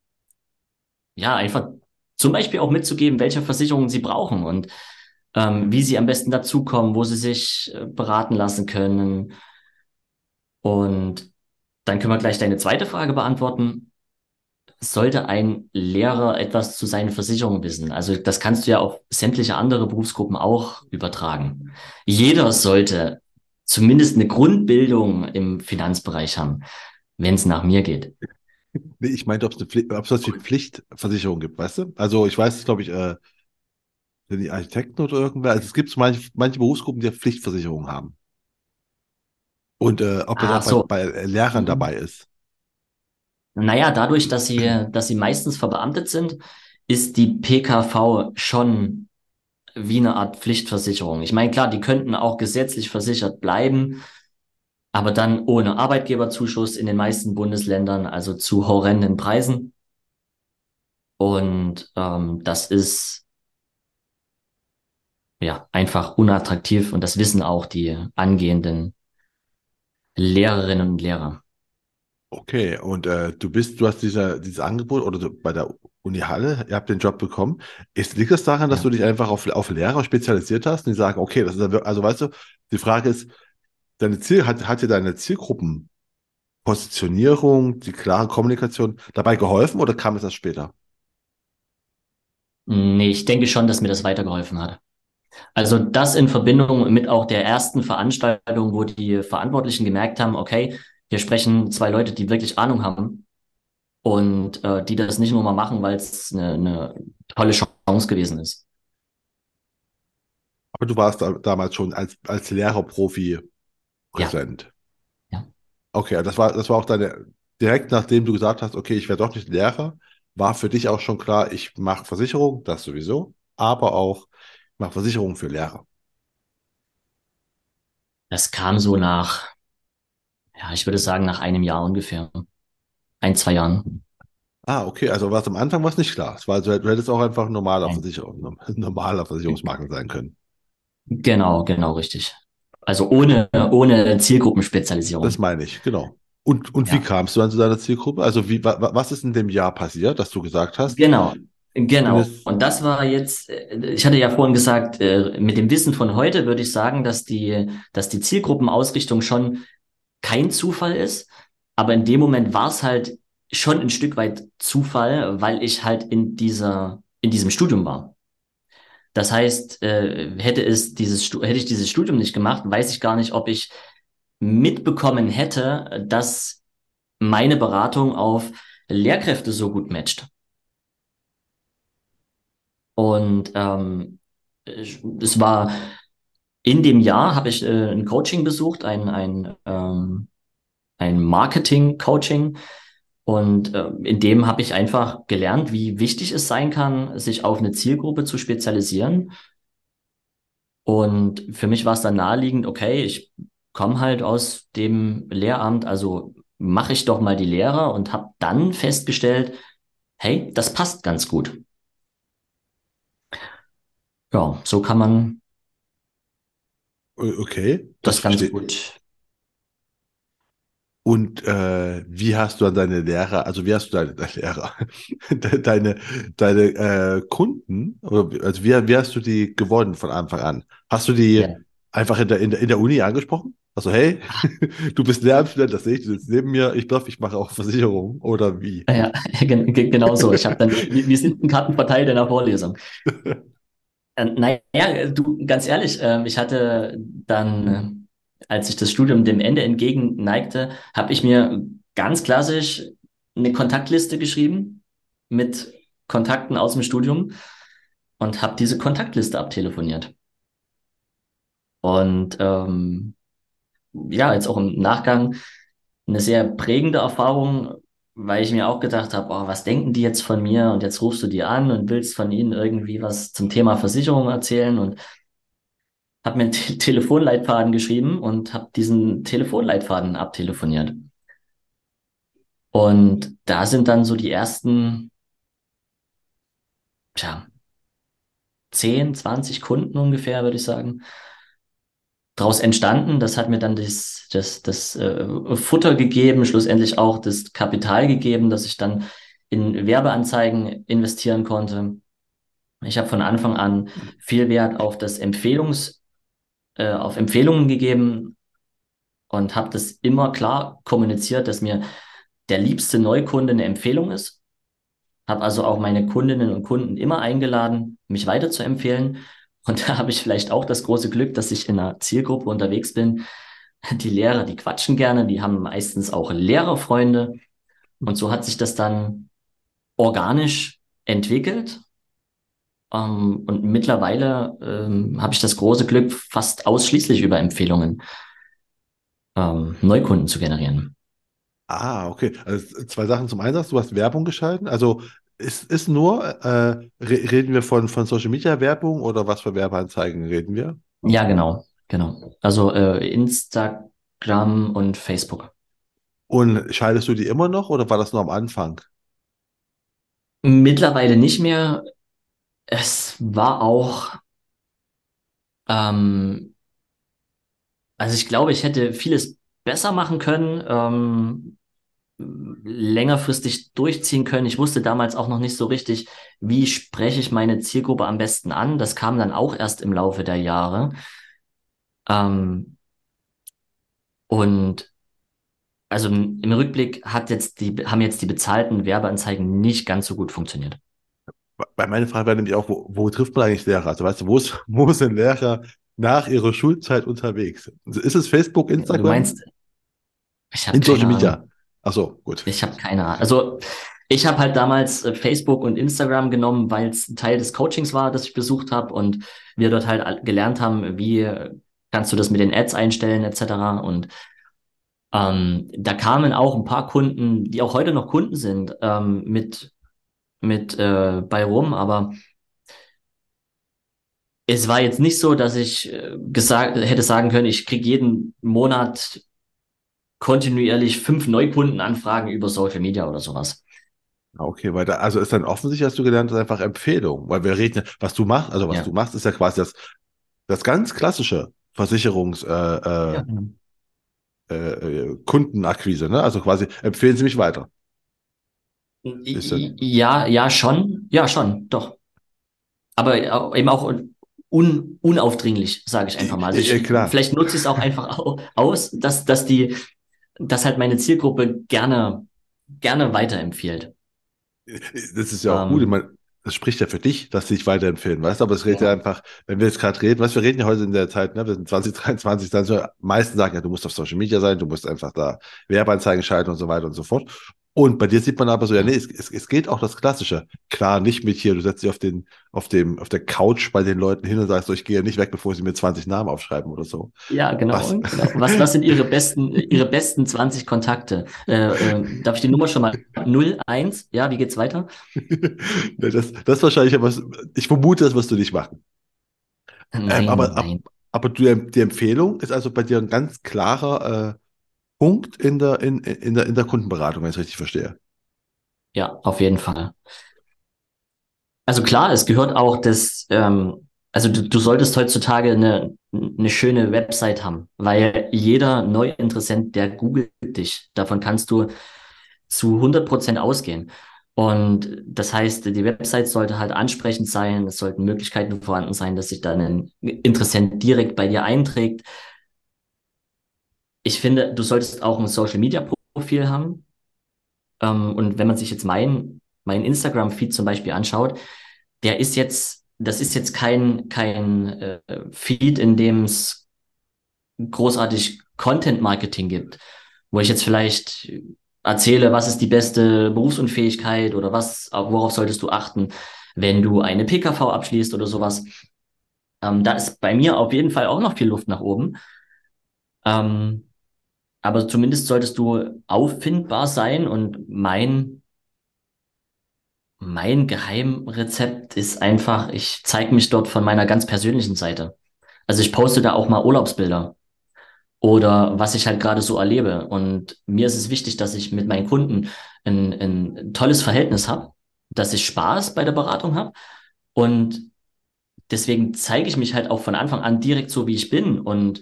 ja einfach zum Beispiel auch mitzugeben, welche Versicherungen sie brauchen und ähm, wie sie am besten dazukommen, wo sie sich äh, beraten lassen können. Und dann können wir gleich deine zweite Frage beantworten. Sollte ein Lehrer etwas zu seinen Versicherungen wissen? Also das kannst du ja auf sämtliche andere Berufsgruppen auch übertragen. Jeder sollte zumindest eine Grundbildung im Finanzbereich haben, wenn es nach mir geht. Nee, ich meinte, ob es eine Pflicht, ob es eine Pflichtversicherung gibt, weißt du? Also ich weiß, glaube ich, äh, sind die Architekten oder irgendwer. Also es gibt manche, manche Berufsgruppen, die Pflichtversicherungen haben. Und äh, ob das Ah, auch so. bei, bei Lehrern Mhm. dabei ist. Naja, dadurch, dass sie, dass sie meistens verbeamtet sind, ist die PKV schon wie eine Art Pflichtversicherung. Ich meine, klar, die könnten auch gesetzlich versichert bleiben, aber dann ohne Arbeitgeberzuschuss in den meisten Bundesländern, also zu horrenden Preisen. Und ähm, das ist ja einfach unattraktiv und das wissen auch die angehenden Lehrerinnen und Lehrer. Okay, und äh, du bist, du hast dieser, dieses Angebot oder du, bei der Uni Halle, ihr habt den Job bekommen. Ist, liegt es daran, dass Ja. du dich einfach auf, auf Lehrer spezialisiert hast und die sagen, okay, das ist, also weißt du, die Frage ist, deine Ziel, hat, hat dir deine Zielgruppenpositionierung, die klare Kommunikation dabei geholfen oder kam es erst später? Nee, ich denke schon, dass mir das weitergeholfen hat. Also das in Verbindung mit auch der ersten Veranstaltung, wo die Verantwortlichen gemerkt haben, okay, hier sprechen zwei Leute, die wirklich Ahnung haben und äh, die das nicht nur mal machen, weil es eine, eine tolle Chance gewesen ist. Aber du warst da, damals schon als, als Lehrerprofi Ja, präsent. ja. Okay, das war, das war auch deine, direkt nachdem du gesagt hast, okay, ich werde doch nicht Lehrer, war für dich auch schon klar, ich mache Versicherung, das sowieso, aber auch, ich mache Versicherung für Lehrer. Das kam so nach, ja, ich würde sagen, nach einem Jahr ungefähr. Ein, zwei Jahren. Ah, okay, also war es am Anfang was nicht klar. Es war, du hättest auch einfach ein normaler. Versicherung, normaler Versicherungsmakler sein können. Genau, genau, richtig. Also ohne, ohne Zielgruppenspezialisierung. Das meine ich, genau. Und, und wie Ja. kamst du dann zu deiner Zielgruppe? Also wie, wa, wa- was ist in dem Jahr passiert, dass du gesagt hast, Genau, genau. Und das war jetzt, äh, ich hatte ja vorhin gesagt, äh, mit dem Wissen von heute würde ich sagen, dass die, dass die Zielgruppenausrichtung schon kein Zufall ist. Aber in dem Moment war es halt schon ein Stück weit Zufall, weil ich halt in dieser, in diesem Studium war. Das heißt, äh, hätte es dieses, hätte ich dieses Studium nicht gemacht, weiß ich gar nicht, ob ich mitbekommen hätte, dass meine Beratung auf Lehrkräfte so gut matcht. Und ähm, es war in dem Jahr habe ich äh, ein Coaching besucht, ein, ein, ähm, ein Marketing-Coaching. Und äh, in dem habe ich einfach gelernt, wie wichtig es sein kann, sich auf eine Zielgruppe zu spezialisieren. Und für mich war es dann naheliegend, okay, ich komme halt aus dem Lehramt, also mache ich doch mal die Lehre und habe dann festgestellt, hey, das passt ganz gut. Ja, so kann man okay, das das ganz gut. Und äh, wie hast du dann deine Lehrer, also wie hast du deine, deine Lehrer, de- deine, deine äh, Kunden, also wie, wie hast du die gewonnen von Anfang an? Hast du die Ja. einfach in der, in der, in der Uni angesprochen? Also, hey, du bist Lehramtsstudent, das sehe ich, du sitzt neben mir, ich glaube, ich mache auch Versicherung, oder wie? Ja, gen- gen- genau so. Ich habe dann Vi- Visitenkarten verteilt in der Vorlesung. Äh, naja, du, ganz ehrlich, ähm, ich hatte dann, äh, als ich das Studium dem Ende entgegen neigte, habe ich mir ganz klassisch eine Kontaktliste geschrieben mit Kontakten aus dem Studium und habe diese Kontaktliste abtelefoniert. Und ähm, ja, jetzt auch im Nachgang eine sehr prägende Erfahrung, weil ich mir auch gedacht habe, oh, was denken die jetzt von mir? Und jetzt rufst du die an und willst von ihnen irgendwie was zum Thema Versicherung erzählen und habe mir einen Te Telefonleitfaden geschrieben und habe diesen Telefonleitfaden abtelefoniert. Und da sind dann so die ersten, tja, 10, 20 Kunden ungefähr, würde ich sagen, daraus entstanden. Das hat mir dann das, das, das äh, Futter gegeben, schlussendlich auch das Kapital gegeben, dass ich dann in Werbeanzeigen investieren konnte. Ich habe von Anfang an viel Wert auf das Empfehlungs, äh, auf Empfehlungen gegeben und habe das immer klar kommuniziert, dass mir der liebste Neukunde eine Empfehlung ist. Habe also auch meine Kundinnen und Kunden immer eingeladen, mich weiter zu empfehlen. Und da habe ich vielleicht auch das große Glück, dass ich in einer Zielgruppe unterwegs bin. Die Lehrer, die quatschen gerne, die haben meistens auch Lehrerfreunde. Und so hat sich das dann organisch entwickelt. Ähm, und mittlerweile ähm, habe ich das große Glück, fast ausschließlich über Empfehlungen ähm, Neukunden zu generieren. Ah, okay. Also zwei Sachen zum Einsatz. Du hast Werbung geschalten. Also ist, ist nur, äh, reden wir von, von Social Media Werbung oder was für Werbeanzeigen reden wir? Ja, genau, genau. Also äh, Instagram und Facebook. Und schaltest du die immer noch oder war das nur am Anfang? Mittlerweile nicht mehr. Es war auch, ähm, also ich glaube, ich hätte vieles besser machen können, ähm, längerfristig durchziehen können. Ich wusste damals auch noch nicht so richtig, wie spreche ich meine Zielgruppe am besten an. Das kam dann auch erst im Laufe der Jahre. Ähm, und also im Rückblick hat jetzt die, haben jetzt die bezahlten Werbeanzeigen nicht ganz so gut funktioniert. Bei meiner Frage wäre nämlich auch, wo, wo trifft man eigentlich Lehrer? Also weißt du, wo ist, wo ein Lehrer nach ihrer Schulzeit unterwegs? Ist es Facebook, Instagram? Du meinst, ich habe In Social Media. Ach so, gut. Ich habe keine Ahnung. Also ich habe halt damals äh, Facebook und Instagram genommen, weil es Teil des Coachings war, das ich besucht habe und wir dort halt gelernt haben, wie kannst du das mit den Ads einstellen etc. Und ähm, da kamen auch ein paar Kunden, die auch heute noch Kunden sind, ähm, mit, mit äh, bei rum, aber es war jetzt nicht so, dass ich äh, gesagt hätte sagen können, ich kriege jeden Monat kontinuierlich fünf Neukundenanfragen über Social Media oder sowas. Okay, weil da, also ist dann offensichtlich, hast du gelernt, ist einfach Empfehlung, weil wir reden, was du machst, also was ja. du machst, ist ja quasi das, das ganz klassische Versicherungs, äh, äh, ja. Genau. äh, äh, Kundenakquise, ne? Also quasi empfehlen Sie mich weiter. Ja, ja, schon, ja, schon, doch. Aber eben auch un, unaufdringlich, sage ich einfach mal. Also ich, ja. Vielleicht nutze ich es auch einfach aus, dass, dass die, dass halt meine Zielgruppe gerne, gerne weiterempfiehlt. Das ist ja auch ähm, gut. Ich meine, das spricht ja für dich, dass sie sich weiterempfehlen, weißt du? Aber es redet ja. ja einfach, wenn wir jetzt gerade reden, du, wir reden ja heute in der Zeit, ne, wir sind 2023, dann so, meisten sagen ja, du musst auf Social Media sein, du musst einfach da Werbeanzeigen schalten und so weiter und so fort. Und bei dir sieht man aber so, ja, nee, es, es, es geht auch das Klassische. Klar, nicht mit hier, du setzt dich auf den, auf dem, auf der Couch bei den Leuten hin und sagst so, ich gehe nicht weg, bevor sie mir 20 Namen aufschreiben oder so. Ja, genau. Was, genau. was, was sind ihre besten, ihre besten 20 Kontakte? Äh, äh, darf ich die Nummer schon mal 01? Ja, wie geht's weiter? das, das ist wahrscheinlich aber, ich vermute, das wirst du nicht machen. Nein, ähm, aber, nein. aber du, die Empfehlung ist also bei dir ein ganz klarer, äh, Punkt in der, in, in der, in der Kundenberatung, wenn ich es richtig verstehe. Ja, auf jeden Fall. Also klar, es gehört auch das, ähm, also du, du solltest heutzutage eine, eine schöne Website haben, weil jeder Neuinteressent, der googelt dich, davon kannst du zu 100 Prozent ausgehen. Und das heißt, die Website sollte halt ansprechend sein, es sollten Möglichkeiten vorhanden sein, dass sich dann ein Interessent direkt bei dir einträgt ich finde, du solltest auch ein Social Media Profil haben. Ähm, und wenn man sich jetzt mein, mein Instagram Feed zum Beispiel anschaut, der ist jetzt, das ist jetzt kein, kein äh, Feed, in dem es großartig Content Marketing gibt, wo ich jetzt vielleicht erzähle, was ist die beste Berufsunfähigkeit oder was, worauf solltest du achten, wenn du eine PKV abschließt oder sowas. Ähm, da ist bei mir auf jeden Fall auch noch viel Luft nach oben. Ähm, aber zumindest solltest du auffindbar sein und mein, mein Geheimrezept ist einfach, ich zeige mich dort von meiner ganz persönlichen Seite. Also ich poste da auch mal Urlaubsbilder oder was ich halt gerade so erlebe. Und mir ist es wichtig, dass ich mit meinen Kunden ein, ein tolles Verhältnis habe, dass ich Spaß bei der Beratung habe und deswegen zeige ich mich halt auch von Anfang an direkt so, wie ich bin und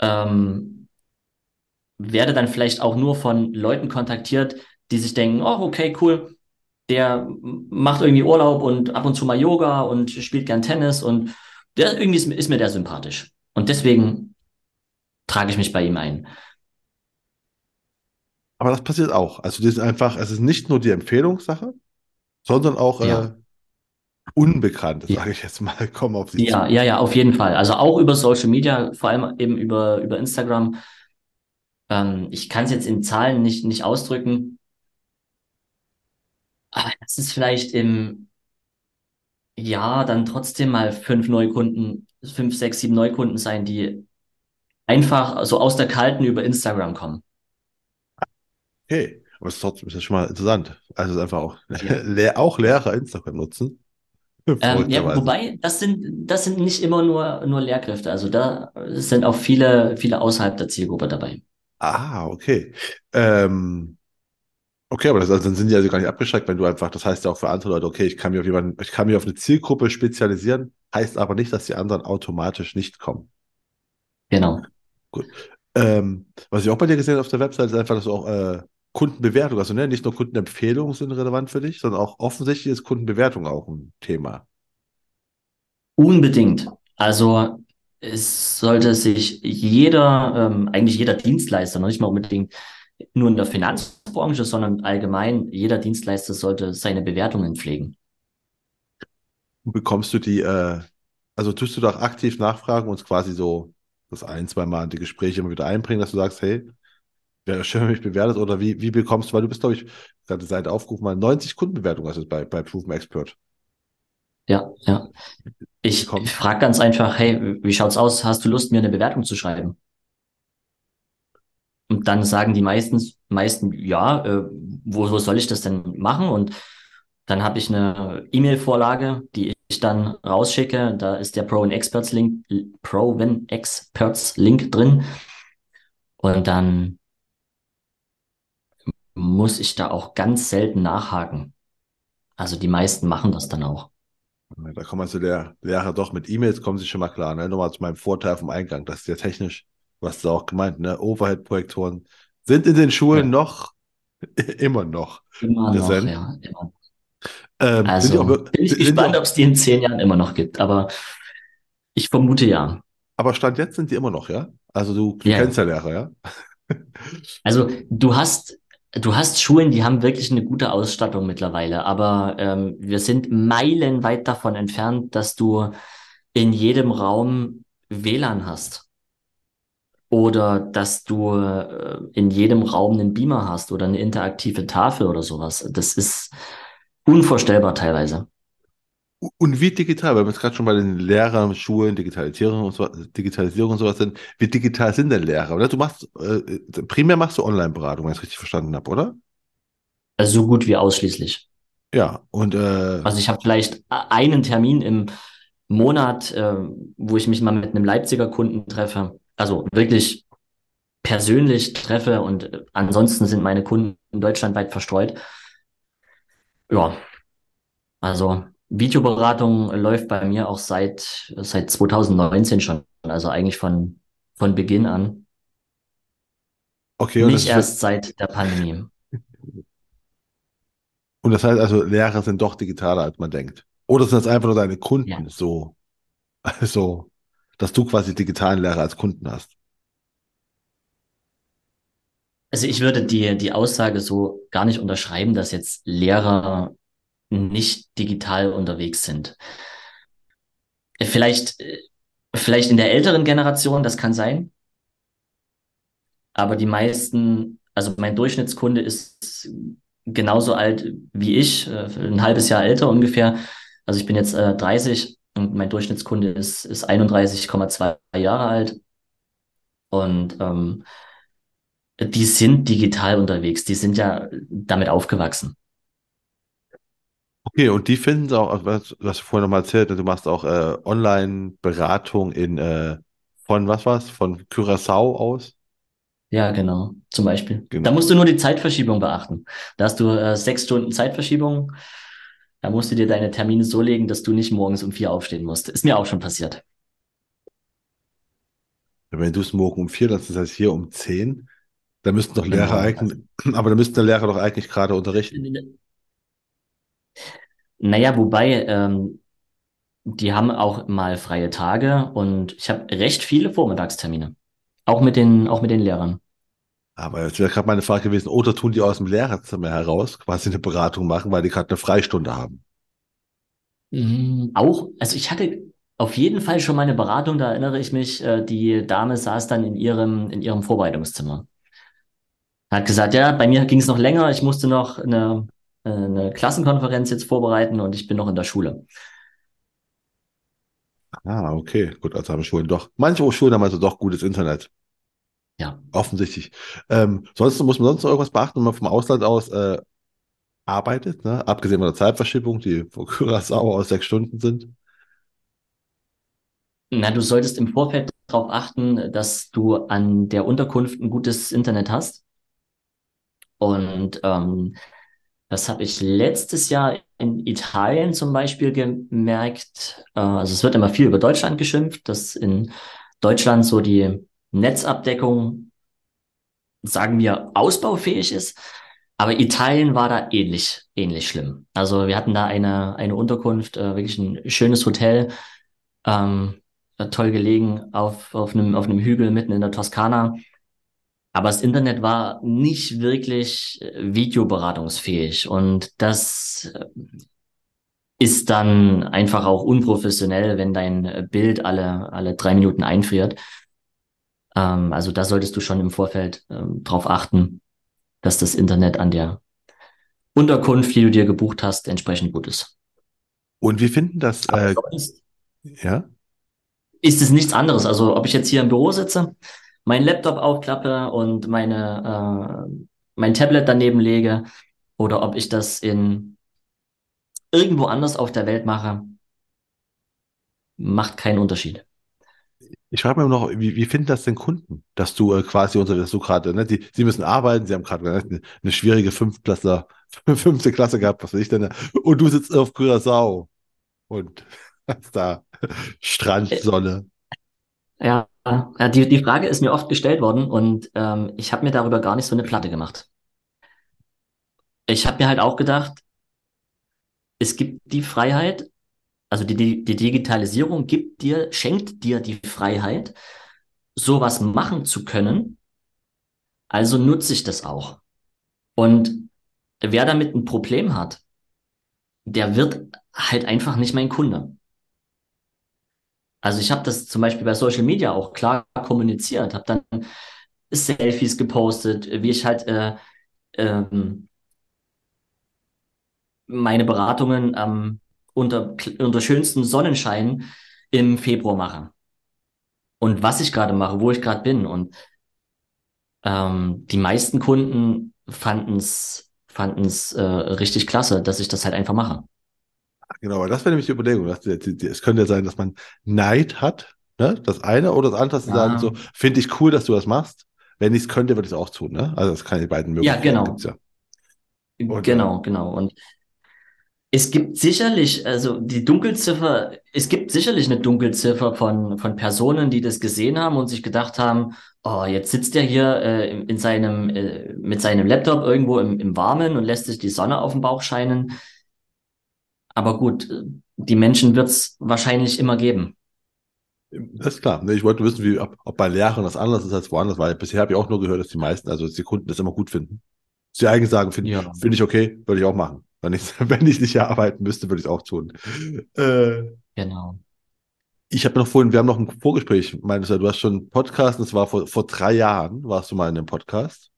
ähm, werde dann vielleicht auch nur von Leuten kontaktiert, die sich denken, oh, okay, cool, der macht irgendwie Urlaub und ab und zu mal Yoga und spielt gern Tennis und der irgendwie ist, ist mir der sympathisch. Und deswegen trage ich mich bei ihm ein. Aber das passiert auch. Also das ist einfach, es ist nicht nur die Empfehlungssache, sondern auch Ja. äh, Unbekannte, Ja. sage ich jetzt mal, kommen auf sie Ja, zu. ja, ja, auf jeden Fall. Also auch über Social Media, vor allem eben über, über Instagram. Ähm, ich kann es jetzt in Zahlen nicht, nicht ausdrücken, aber das ist vielleicht im Jahr dann trotzdem mal fünf Neukunden, fünf, sechs, sieben Neukunden sein, die einfach so aus der Kalten über Instagram kommen. Okay, aber es ist trotzdem ist schon mal interessant. Also es ist einfach auch, Ja. Le auch Lehrer Instagram nutzen. Ähm, ja, wobei, das sind, das sind nicht immer nur, nur Lehrkräfte. Also da sind auch viele, viele außerhalb der Zielgruppe dabei. Ah, okay. Ähm, okay, aber das, also dann sind die also gar nicht abgeschreckt, wenn du einfach, das heißt ja auch für andere Leute, okay, ich kann mich auf jemanden, ich kann mich auf eine Zielgruppe spezialisieren, heißt aber nicht, dass die anderen automatisch nicht kommen. Genau. Gut. Ähm, was ich auch bei dir gesehen habe auf der Website, ist einfach, dass du auch äh, Kundenbewertung, also ne, nicht nur Kundenempfehlungen sind relevant für dich, sondern auch offensichtlich ist Kundenbewertung auch ein Thema. Unbedingt. Also es sollte sich jeder, ähm, eigentlich jeder Dienstleister, noch nicht mal unbedingt nur in der Finanzbranche, sondern allgemein, jeder Dienstleister sollte seine Bewertungen pflegen. Bekommst du die, äh, also tust du da auch aktiv nachfragen und quasi so das ein, zwei Mal in die Gespräche immer wieder einbringen, dass du sagst, hey, wäre schön, wenn mich bewertet oder wie, wie bekommst du, weil du bist, glaube ich, gerade die Seite aufgerufen, mal 90 Kundenbewertungen hast du bei, bei Proven Expert. Ja, ja. Ich frage ganz einfach, hey, wie schaut's aus? Hast du Lust, mir eine Bewertung zu schreiben? Und dann sagen die meistens, meisten, ja, äh, wo, wo soll ich das denn machen? Und dann habe ich eine E-Mail-Vorlage, die ich dann rausschicke. Da ist der Proven Experts Link, Proven Experts Link drin. Und dann muss ich da auch ganz selten nachhaken. Also die meisten machen das dann auch. Da kommen also der Lehrer doch mit E-Mails, kommen sie schon mal klar. Ne? Nochmal zu meinem Vorteil vom Eingang, das ist ja technisch, was du auch gemeint, ne? Overhead-Projektoren sind in den Schulen Ja. noch, immer noch. Immer noch, ja. Immer. Ähm, auch, Also wir- bin ich gespannt, auch, ob es die in zehn Jahren immer noch gibt. Aber ich vermute ja. aber Stand jetzt sind die immer noch, ja? Also du, du Ja. kennst ja Lehrer, ja? Also du hast, du hast Schulen, die haben wirklich eine gute Ausstattung mittlerweile, aber ähm, wir sind meilenweit davon entfernt, dass du in jedem Raum WLAN hast. Oder dass du äh, in jedem Raum einen Beamer hast oder eine interaktive Tafel oder sowas. Das ist unvorstellbar teilweise. Und wie digital, weil wir jetzt gerade schon bei den Lehrern, Schulen, Digitalisierung und so, Digitalisierung und sowas sind, wie digital sind denn Lehrer? Oder du machst, äh, primär machst du Online-Beratung, wenn ich es richtig verstanden habe, oder? Also so gut wie ausschließlich. Ja, und äh, Also ich habe vielleicht einen Termin im Monat, äh, wo ich mich mal mit einem Leipziger Kunden treffe. Also wirklich persönlich treffe und äh, ansonsten sind meine Kunden deutschlandweit verstreut. Ja, also Videoberatung läuft bei mir auch seit, seit 2019 schon. Also eigentlich von, von Beginn an. okay, und Nicht erst seit der Pandemie. und das heißt also, Lehrer sind doch digitaler, als man denkt. Oder sind das einfach nur deine Kunden Ja. so, also, dass du quasi digitalen Lehrer als Kunden hast? Also ich würde die, die Aussage so gar nicht unterschreiben, dass jetzt Lehrer nicht digital unterwegs sind. Vielleicht, äh, vielleicht in der älteren Generation, das kann sein. Aber die meisten, also mein Durchschnittskunde ist genauso alt wie ich, äh, ein halbes Jahr älter ungefähr. Also ich bin jetzt äh, 30 und mein Durchschnittskunde ist, ist 31,2 Jahre alt. Und ähm, die sind digital unterwegs, die sind ja damit aufgewachsen. Okay, und die finden es auch, also was, was du vorhin nochmal erzählt, hast, du machst auch äh, Online-Beratung in, äh, von was war's? Von Curaçao aus? Ja, genau, zum Beispiel. Genau. Da musst du nur die Zeitverschiebung beachten. Da hast du äh, sechs Stunden Zeitverschiebung. Da musst du dir deine Termine so legen, dass du nicht morgens um vier aufstehen musst. Ist mir auch schon passiert. Wenn du es morgen um vier, das heißt hier um zehn, dann müssten doch Lehrer Genau. eigentlich, aber dann müssten der Lehrer doch eigentlich gerade unterrichten. Naja, wobei, ähm, die haben auch mal freie Tage und ich habe recht viele Vormittagstermine. Auch mit den, auch mit den Lehrern. Aber jetzt wäre gerade meine Frage gewesen, oder tun die aus dem Lehrerzimmer heraus quasi eine Beratung machen, weil die gerade eine Freistunde haben? Mhm. Auch, also ich hatte auf jeden Fall schon mal eine Beratung, da erinnere ich mich, äh, die Dame saß dann in ihrem, in ihrem Vorbereitungszimmer. Hat gesagt, ja, bei mir ging es noch länger, ich musste noch eine, eine Klassenkonferenz jetzt vorbereiten und ich bin noch in der Schule. Ah, okay, gut, also haben Schulen doch. Manche Schulen haben also doch gutes Internet. Ja. Offensichtlich. Ähm, sonst muss man sonst noch irgendwas beachten, wenn man vom Ausland aus äh, arbeitet, ne? Abgesehen von der Zeitverschiebung, die von Curaçao aus sechs Stunden sind. Na, du solltest im Vorfeld darauf achten, dass du an der Unterkunft ein gutes Internet hast. Und ähm, das habe ich letztes Jahr in Italien zum Beispiel gemerkt. Äh, also es wird immer viel über Deutschland geschimpft, dass in Deutschland so die Netzabdeckung, sagen wir, ausbaufähig ist. Aber Italien war da ähnlich, ähnlich schlimm. Also wir hatten da eine, eine Unterkunft, äh, wirklich ein schönes Hotel, ähm, toll gelegen auf, auf einem, auf einem Hügel mitten in der Toskana. Aber das Internet war nicht wirklich äh, videoberatungsfähig und das äh, ist dann einfach auch unprofessionell, wenn dein äh, Bild alle, alle drei Minuten einfriert. Ähm, also da solltest du schon im Vorfeld ähm, drauf achten, dass das Internet an der Unterkunft, die du dir gebucht hast, entsprechend gut ist. Und wie finden das, äh, ja? ist es nichts anderes. Also ob ich jetzt hier im Büro sitze, meinen Laptop aufklappe und meine, äh, mein Tablet daneben lege oder ob ich das in irgendwo anders auf der Welt mache, macht keinen Unterschied. Ich frage mich noch, wie, wie finden das denn Kunden, dass du äh, quasi unter, dass du gerade, ne, die, sie müssen arbeiten, sie haben gerade ne, eine, eine schwierige Fünftklässler, fünfte Klasse gehabt, was weiß ich denn, und du sitzt auf Curaçao und hast da Äh, Sonne. Ja, ja die, die Frage ist mir oft gestellt worden und ähm, ich habe mir darüber gar nicht so eine Platte gemacht. Ich habe mir halt auch gedacht, es gibt die Freiheit, also die, die, die Digitalisierung gibt dir, schenkt dir die Freiheit, sowas machen zu können, also nutze ich das auch. Und wer damit ein Problem hat, der wird halt einfach nicht mein Kunde. Also ich habe das zum Beispiel bei Social Media auch klar kommuniziert, habe dann Selfies gepostet, wie ich halt äh, ähm, meine Beratungen ähm, unter, unter schönstem Sonnenschein im Februar mache. Und was ich gerade mache, wo ich gerade bin. Und ähm, die meisten Kunden fanden es äh, richtig klasse, dass ich das halt einfach mache. Genau, das wäre nämlich die Überlegung. Dass die, die, die, es könnte ja sein, dass man Neid hat, ne? Das eine oder das andere, dass sie sagen Ja, so, finde ich cool, dass du das machst. Wenn ich es könnte, würde ich es auch tun, ne? Also das kann die beiden ja, Möglichkeiten gibt's genau. ja. Und äh, Genau, genau. Und Es gibt sicherlich, also die Dunkelziffer, es gibt sicherlich eine Dunkelziffer von, von Personen, die das gesehen haben und sich gedacht haben, oh, jetzt sitzt er hier äh, in seinem, äh, mit seinem Laptop irgendwo im, im Warmen und lässt sich die Sonne auf den Bauch scheinen. Aber gut, die Menschen wird es wahrscheinlich immer geben. das ist klar. Ich wollte wissen, wie, ob, bei Lehrern das anders ist als woanders, weil bisher habe ich auch nur gehört, dass die meisten, also dass die Kunden das immer gut finden. Sie eigentlich sagen, finde Ja, find ich okay, würde ich auch machen. Wenn ich, wenn ich nicht hier arbeiten müsste, würde ich es auch tun. Äh, genau. ich habe noch vorhin, wir haben noch ein Vorgespräch, meintest du, du hast schon einen Podcast, das war vor, vor drei Jahren, warst du mal in einem Podcast.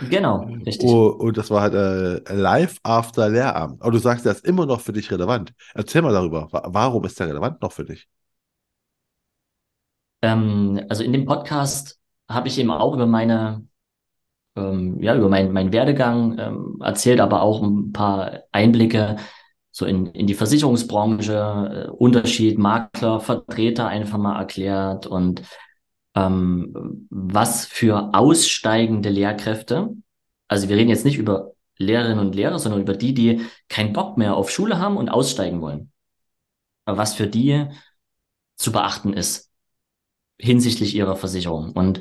Genau, richtig. Oh, und das war halt äh, live after Lehramt. Aber du sagst, der ist immer noch für dich relevant. Erzähl mal darüber. Wa- Warum ist der relevant noch für dich? Ähm, also in dem Podcast habe ich eben auch über meine ähm, ja, über mein, meinen Werdegang ähm, erzählt, aber auch ein paar Einblicke so in, in die Versicherungsbranche, äh, Unterschied, Makler, Vertreter einfach mal erklärt und ähm, was für aussteigende Lehrkräfte, also wir reden jetzt nicht über Lehrerinnen und Lehrer, sondern über die, die keinen Bock mehr auf Schule haben und aussteigen wollen, was für die zu beachten ist. hinsichtlich ihrer Versicherung. Und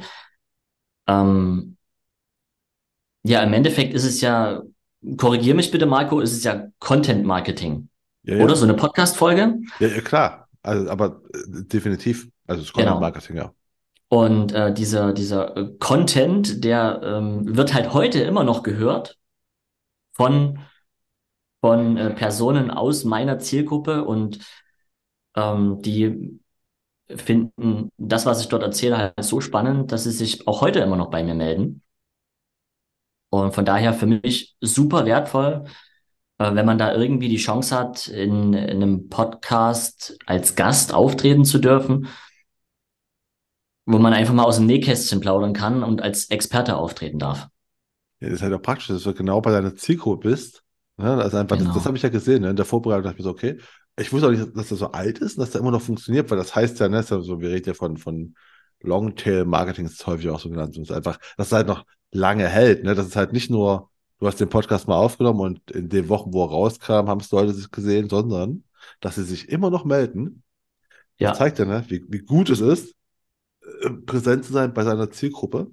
ähm, ja, im Endeffekt ist es ja, korrigier mich bitte, Marco, ist es ja Content Marketing. Ja, ja. Oder so eine Podcast-Folge. Ja, ja, klar. Also, aber äh, definitiv. Also es ist Content Genau. Marketing, ja. Und äh, dieser, dieser äh, Content, der ähm, wird halt heute immer noch gehört von, von äh, Personen aus meiner Zielgruppe und ähm, die finden das, was ich dort erzähle, halt so spannend, dass sie sich auch heute immer noch bei mir melden. Und von daher für mich super wertvoll, äh, wenn man da irgendwie die Chance hat, in, in einem Podcast als Gast auftreten zu dürfen, wo man einfach mal aus dem Nähkästchen plaudern kann und als Experte auftreten darf. Ja, das ist halt auch praktisch, dass du genau bei deiner Zielgruppe bist. Ne? Das, einfach, das, Genau. das habe ich ja gesehen. Ne? In der Vorbereitung dachte ich mir so, okay, ich wusste auch nicht, dass der so alt ist und dass der immer noch funktioniert, weil das heißt ja, ne, ja so, wir reden ja von, von Longtail-Marketing, ist häufig auch so genannt. Das ist einfach, dass es halt noch lange hält. Ne? Das ist halt nicht nur, du hast den Podcast mal aufgenommen und in den Wochen, wo er rauskam, haben es Leute sich gesehen, sondern dass sie sich immer noch melden. Das Ja, zeigt ja, ne, wie, wie gut es ist, präsent zu sein bei seiner Zielgruppe.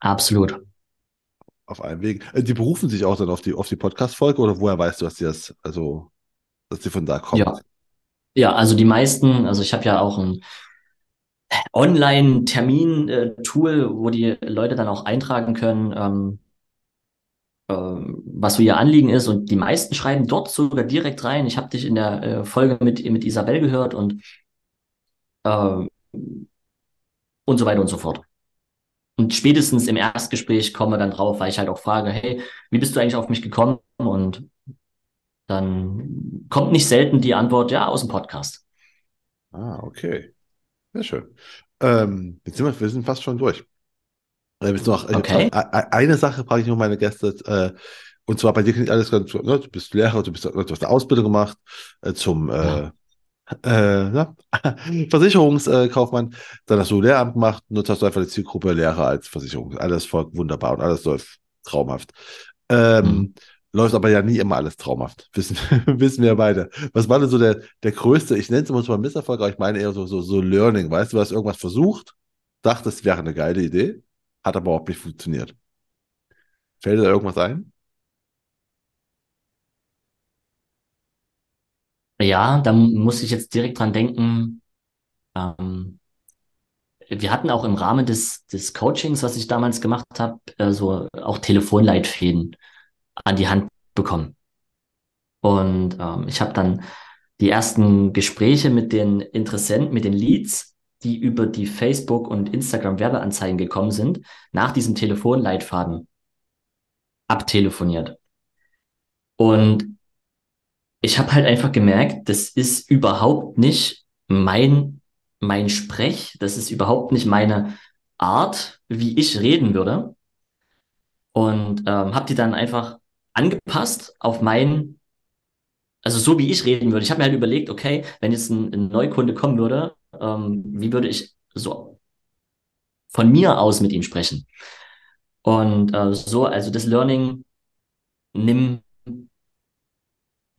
absolut. Auf einem Weg. Äh, Die berufen sich auch dann auf die, auf die Podcast-Folge oder woher weißt du, dass die das, also, dass die von da kommt? Ja. Ja, also die meisten, also ich habe ja auch ein Online-Termin-Tool, wo die Leute dann auch eintragen können, ähm, ähm, was so ihr Anliegen ist. Und die meisten schreiben dort sogar direkt rein. Ich habe dich in der äh, Folge mit, mit Isabel gehört und, ähm, und so weiter und so fort. Und spätestens im Erstgespräch kommen wir dann drauf, weil ich halt auch frage, hey, wie bist du eigentlich auf mich gekommen? Und dann kommt nicht selten die Antwort, ja, aus dem Podcast. Ah, okay. Sehr schön. Ähm, jetzt sind wir, wir sind fast schon durch. Äh, noch, Okay. e- eine Sache frage ich noch meine Gäste, äh, und zwar bei dir klingt alles ganz, ne, du bist Lehrer, du bist, du hast eine Ausbildung gemacht, äh, zum, äh, äh, Versicherungskaufmann, dann hast du Lehramt gemacht, und jetzt hast du einfach die Zielgruppe Lehrer als Versicherung. Alles voll wunderbar und alles läuft traumhaft. Ähm, Mhm. läuft aber ja nie immer alles traumhaft. Wissen, wissen wir beide. Was war denn so der, der größte, ich nenne es immer so ein Misserfolg, aber ich meine eher so, so, so Learning, weißt du, du hast irgendwas versucht, dachtest, es wäre eine geile Idee, hat aber überhaupt nicht funktioniert. Fällt dir da irgendwas ein? Ja, da muss ich jetzt direkt dran denken. Ähm, wir hatten auch im Rahmen des, des Coachings, was ich damals gemacht habe, äh, so auch Telefonleitfäden an die Hand bekommen. Und ähm, ich habe dann die ersten Gespräche mit den Interessenten, mit den Leads, die über die Facebook- und Instagram-Werbeanzeigen gekommen sind, nach diesem Telefonleitfaden abtelefoniert. Und ich habe halt einfach gemerkt, das ist überhaupt nicht mein, mein Sprech, das ist überhaupt nicht meine Art, wie ich reden würde. Und ähm, habe die dann einfach angepasst auf mein, also so wie ich reden würde. Ich habe mir halt überlegt, okay, wenn jetzt ein, ein Neukunde kommen würde, ähm, wie würde ich so von mir aus mit ihm sprechen? Und äh, so, also das Learning, nimm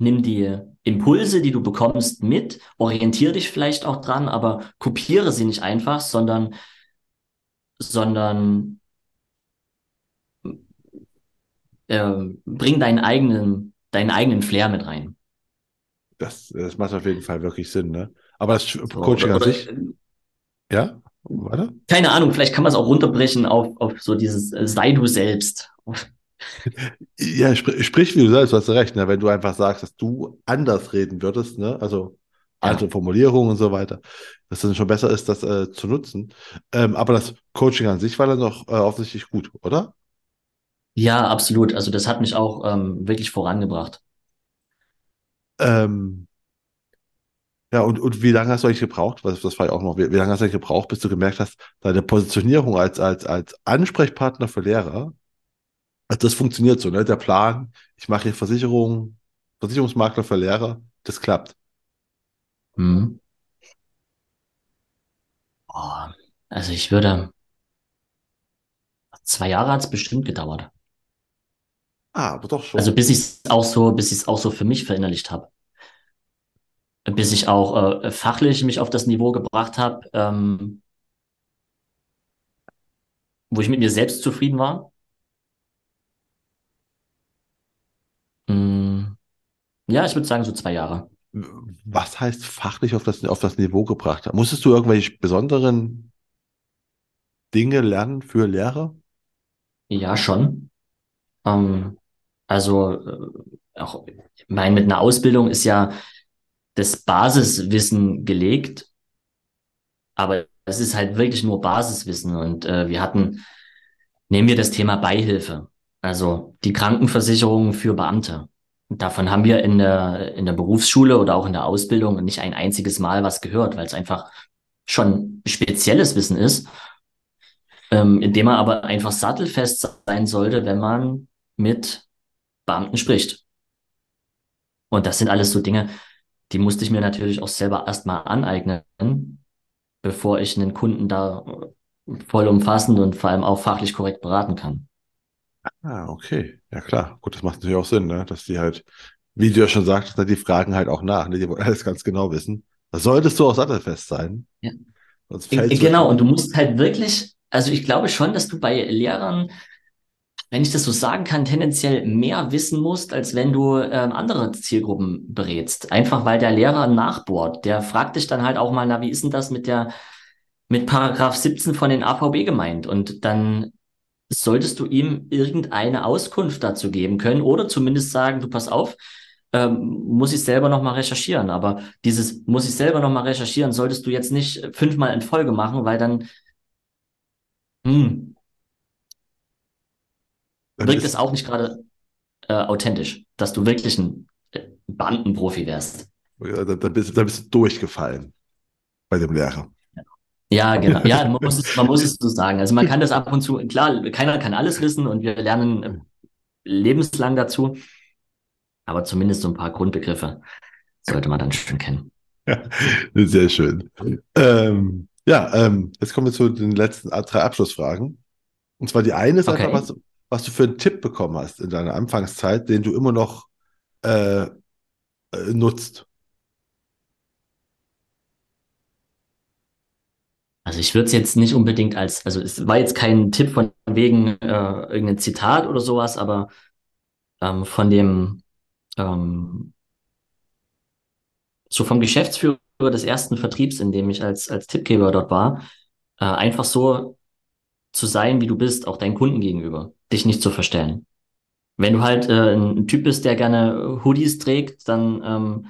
nimm die Impulse, die du bekommst, mit, orientiere dich vielleicht auch dran, aber kopiere sie nicht einfach, sondern, sondern äh, bring deinen eigenen, deinen eigenen Flair mit rein. Das, das macht auf jeden Fall wirklich Sinn, ne? Aber das So, Coaching oder, an sich, ja? Warte? keine Ahnung, vielleicht kann man es auch runterbrechen auf, auf so dieses äh, sei du selbst. Ja, sprich, sprich wie du sagst, du hast recht, ne? Wenn du einfach sagst, dass du anders reden würdest, ne? Also andere Ja, Formulierungen und so weiter, dass es dann schon besser ist, das äh, zu nutzen. Ähm, aber das Coaching an sich war dann doch äh, offensichtlich gut, oder? ja, absolut. Also das hat mich auch ähm, wirklich vorangebracht. Ähm, ja, und, und wie lange hast du eigentlich gebraucht? Was, das war ja auch noch, wie, wie lange hast du eigentlich gebraucht, bis du gemerkt hast, deine Positionierung als, als, als Ansprechpartner für Lehrer, also das funktioniert so, ne? Der Plan, ich mache hier Versicherung, Versicherungsmakler für Lehrer, das klappt. Mhm. Oh, also ich würde, zwei Jahre hat es bestimmt gedauert. Ah, aber doch Also schon. bis ich es auch so, bis ich es auch so für mich verinnerlicht habe. bis ich auch äh, fachlich mich auf das Niveau gebracht habe, ähm, wo ich mit mir selbst zufrieden war. Mm, ja, ich würde sagen so zwei Jahre. Was heißt fachlich auf das, auf das Niveau gebracht? Musstest du irgendwelche besonderen Dinge lernen für Lehrer? Ja, schon. Ähm, also äh, auch, ich meine, mit einer Ausbildung ist ja das Basiswissen gelegt, aber es ist halt wirklich nur Basiswissen. Und äh, wir hatten, nehmen wir das Thema Beihilfe, also die Krankenversicherung für Beamte. Davon haben wir in der, in der Berufsschule oder auch in der Ausbildung nicht ein einziges Mal was gehört, weil es einfach schon spezielles Wissen ist, ähm, in dem man aber einfach sattelfest sein sollte, wenn man mit Beamten spricht. Und das sind alles so Dinge, die musste ich mir natürlich auch selber erstmal aneignen, bevor ich einen Kunden da vollumfassend und vor allem auch fachlich korrekt beraten kann. Ah, okay. Ja, klar. Gut, das macht natürlich auch Sinn, ne? dass die halt, wie du ja schon sagtest, ne, die fragen halt auch nach. Ne? Die wollen alles ganz genau wissen. Da solltest du auch sattelfest sein. Ja. Sonst fällst genau, und du musst halt wirklich, also ich glaube schon, dass du bei Lehrern wenn ich das so sagen kann, tendenziell mehr wissen musst, als wenn du ähm, andere Zielgruppen berätst. Einfach weil der Lehrer nachbohrt. Der fragt dich dann halt auch mal, na, wie ist denn das mit der, mit Paragraph 17 von den AVB gemeint? Und dann solltest du ihm irgendeine Auskunft dazu geben können oder zumindest sagen, du pass auf, ähm, muss ich selber nochmal recherchieren. Aber dieses muss ich selber nochmal recherchieren, solltest du jetzt nicht fünfmal in Folge machen, weil dann, hm, wirkt es auch nicht gerade äh, authentisch, dass du wirklich ein äh, Bandenprofi wärst. Ja, da, da, bist, da bist du durchgefallen bei dem Lehrer. Ja, genau. Ja, man muss, es, man muss es so sagen. Also man kann das ab und zu, klar, keiner kann alles wissen und wir lernen äh, lebenslang dazu, aber zumindest so ein paar Grundbegriffe sollte man dann schon kennen. Ja, sehr schön. Ähm, ja, ähm, jetzt kommen wir zu den letzten drei Abschlussfragen. Und zwar die eine ist okay. einfach, was, was du für einen Tipp bekommen hast in deiner Anfangszeit, den du immer noch äh, äh, nutzt? Also ich würde es jetzt nicht unbedingt als, also es war jetzt kein Tipp von wegen äh, irgendein Zitat oder sowas, aber ähm, von dem, ähm, so vom Geschäftsführer des ersten Vertriebs, in dem ich als, als Tippgeber dort war, äh, einfach so zu sein, wie du bist, auch deinen Kunden gegenüber dich nicht zu verstellen. Wenn du halt äh, ein Typ bist, der gerne Hoodies trägt, dann ähm,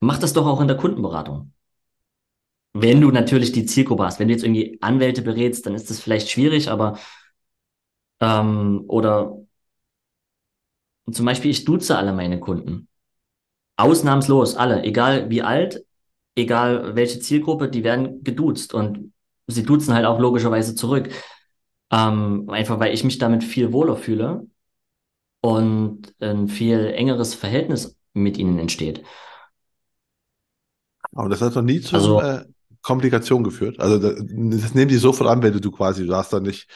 mach das doch auch in der Kundenberatung. Wenn du natürlich die Zielgruppe hast, wenn du jetzt irgendwie Anwälte berätst, dann ist das vielleicht schwierig, aber ähm, oder zum Beispiel, ich duze alle meine Kunden. Ausnahmslos alle, egal wie alt, egal welche Zielgruppe, die werden geduzt und sie duzen halt auch logischerweise zurück. Ähm, einfach weil ich mich damit viel wohler fühle und ein viel engeres Verhältnis mit ihnen entsteht. Aber das hat noch nie zu also, äh, Komplikationen geführt. Also das, das nehmen die sofort an, wenn du quasi, du hast dann nicht,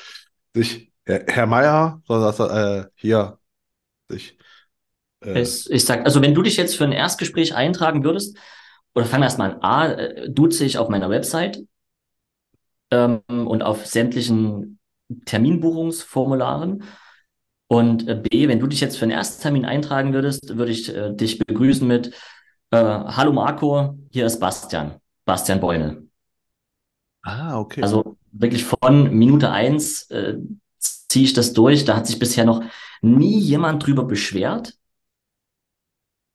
nicht Herr Meier, sondern hast äh, hier dich. Äh, ich, ich sag, also wenn du dich jetzt für ein Erstgespräch eintragen würdest, oder fangen wir erstmal an, A, duze ich auf meiner Website ähm, und auf sämtlichen Terminbuchungsformularen. Und äh, B, wenn du dich jetzt für einen Ersttermin eintragen würdest, würde ich äh, dich begrüßen mit äh, Hallo Marco, hier ist Bastian, Bastian Beumel. Ah, okay. Also wirklich von Minute eins äh, ziehe ich das durch. Da hat sich bisher noch nie jemand drüber beschwert.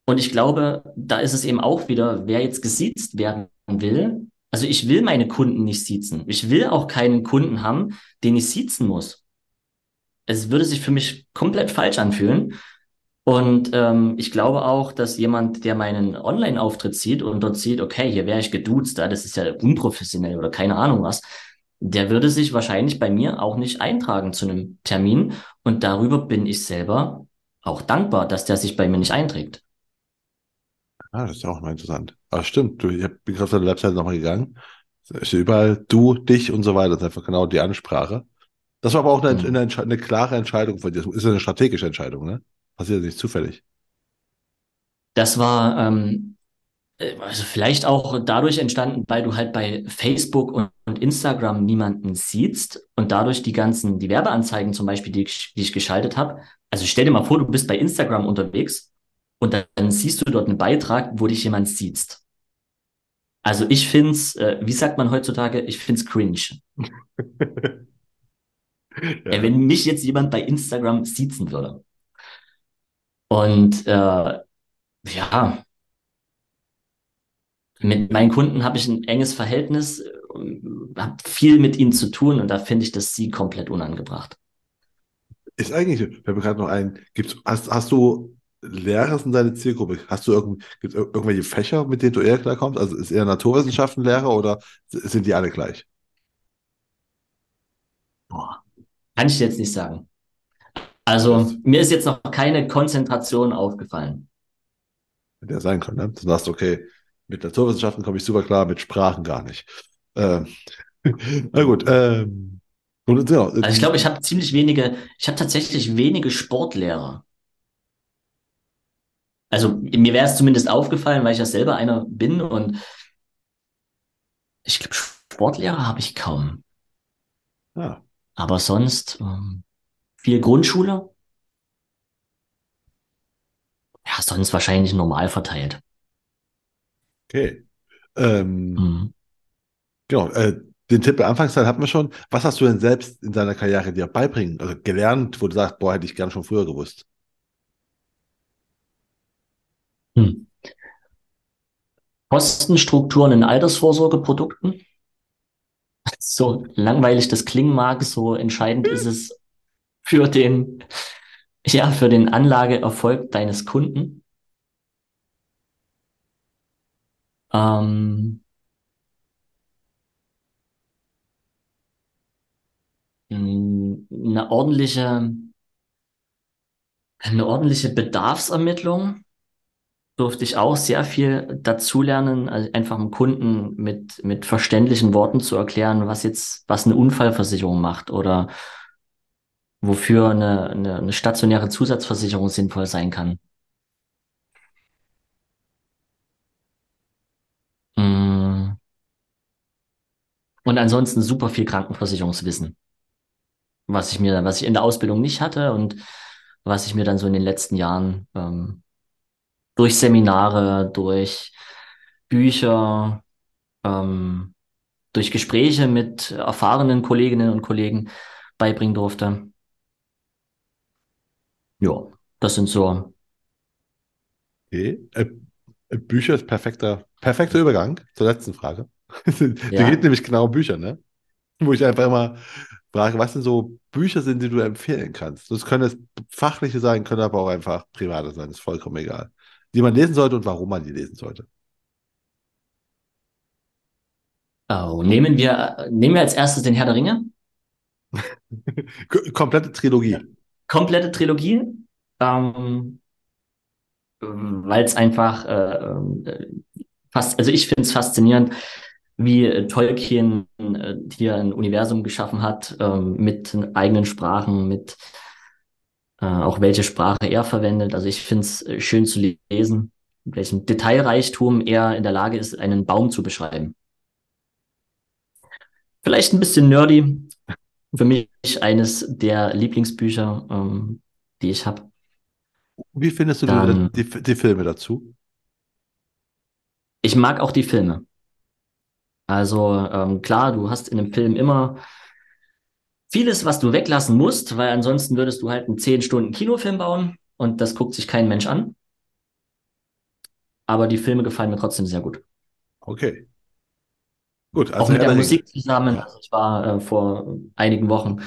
Und ich glaube, da ist es eben auch wieder, wer jetzt gesiezt werden will, also ich will meine Kunden nicht siezen. Ich will auch keinen Kunden haben, den ich siezen muss. Es würde sich für mich komplett falsch anfühlen. Und ähm, ich glaube auch, dass jemand, der meinen Online-Auftritt sieht und dort sieht, okay, hier wäre ich geduzt, das ist ja unprofessionell oder keine Ahnung was, der würde sich wahrscheinlich bei mir auch nicht eintragen zu einem Termin. Und darüber bin ich selber auch dankbar, dass der sich bei mir nicht einträgt. Ah, das ist ja auch mal interessant. Aber stimmt, du, ich bin gerade auf der Webseite nochmal gegangen. Ist überall du, dich und so weiter. Das ist einfach genau die Ansprache. Das war aber auch eine, mhm. eine, eine klare Entscheidung von dir. Das ist eine strategische Entscheidung, ne? Passiert nicht zufällig. Das war, ähm, Äh, Also vielleicht auch dadurch entstanden, weil du halt bei Facebook und, und Instagram niemanden siehst und dadurch die ganzen, die Werbeanzeigen zum Beispiel, die, ich- die ich geschaltet habe. Also stell dir mal vor, du bist bei Instagram unterwegs und dann, dann siehst du dort einen Beitrag, wo dich jemand sieht. Also ich find's, äh, wie sagt man heutzutage, ich find's cringe. Äh, Ja. wenn mich jetzt jemand bei Instagram siezen würde. Und äh, ja, mit meinen Kunden habe ich ein enges Verhältnis, habe viel mit ihnen zu tun und da finde ich das sie komplett unangebracht. Ist eigentlich, fällt mir gerade noch ein, gibt's, hast, hast du Lehrer in deiner Zielgruppe? Hast du irgend, gibt's ir- irgendwelche Fächer, mit denen du eher klarkommst? Also ist eher Naturwissenschaften Lehrer oder sind die alle gleich? Boah, kann ich dir jetzt nicht sagen. Also mir ist jetzt noch keine Konzentration aufgefallen. Hätte ja sein können, ne? Du sagst, okay, mit Naturwissenschaften komme ich super klar, mit Sprachen gar nicht. Ähm, na gut, ähm, ja, Also ich glaube, ich habe ziemlich wenige, ich habe tatsächlich wenige Sportlehrer. Also mir wäre es zumindest aufgefallen, weil ich ja selber einer bin und ich glaube, Sportlehrer habe ich kaum. ja, Aber sonst ähm, viel Grundschule. Ja, sonst wahrscheinlich normal verteilt. okay. Ähm, Mhm. Genau, äh, den Tipp der Anfangszeit hatten wir schon. Was hast du denn selbst in deiner Karriere dir beibringen, also gelernt, wo du sagst, boah, hätte ich gern schon früher gewusst? Hm. Kostenstrukturen in Altersvorsorgeprodukten. So langweilig das klingen mag, so entscheidend ist es für den, ja, für den Anlageerfolg deines Kunden. Ähm, eine ordentliche, eine ordentliche Bedarfsermittlung durfte ich auch sehr viel dazulernen, also einfach dem Kunden mit, mit verständlichen Worten zu erklären, was jetzt, was eine Unfallversicherung macht oder wofür eine, eine, eine stationäre Zusatzversicherung sinnvoll sein kann. Mm. Und ansonsten super viel Krankenversicherungswissen, was ich mir, was ich in der Ausbildung nicht hatte und was ich mir dann so in den letzten Jahren ähm, durch Seminare, durch Bücher, ähm, durch Gespräche mit erfahrenen Kolleginnen und Kollegen beibringen durfte. Ja, das sind so. Okay. Äh, äh, Bücher ist perfekter, perfekter Übergang zur letzten Frage. Die Ja. geht nämlich genau um Bücher, ne? Wo ich einfach immer frage, was denn so Bücher sind, die du empfehlen kannst. Das können jetzt fachliche sein, können aber auch einfach private sein, ist vollkommen egal. Die man lesen sollte und warum man die lesen sollte. Oh, nehmen wir, nehmen wir als erstes den Herr der Ringe. Komplette Trilogie. Komplette Trilogie. Ähm, weil es einfach äh, äh, fast, also ich finde es faszinierend, wie äh, Tolkien äh, hier ein Universum geschaffen hat, ähm, mit eigenen Sprachen, mit äh, auch welche Sprache er verwendet. Also ich finde es schön zu lesen, mit welchem Detailreichtum er in der Lage ist, einen Baum zu beschreiben. Vielleicht ein bisschen nerdy. Für mich eines der Lieblingsbücher, ähm, die ich habe. Wie findest du die, Dann- die, die Filme dazu? Ich mag auch die Filme. Also ähm, klar, du hast in einem Film immer vieles, was du weglassen musst, weil ansonsten würdest du halt einen 10 Stunden Kinofilm bauen und das guckt sich kein Mensch an. Aber die Filme gefallen mir trotzdem sehr gut. Okay. Gut, Auch also mit Herr der Musik zusammen. Also ich war äh, vor einigen Wochen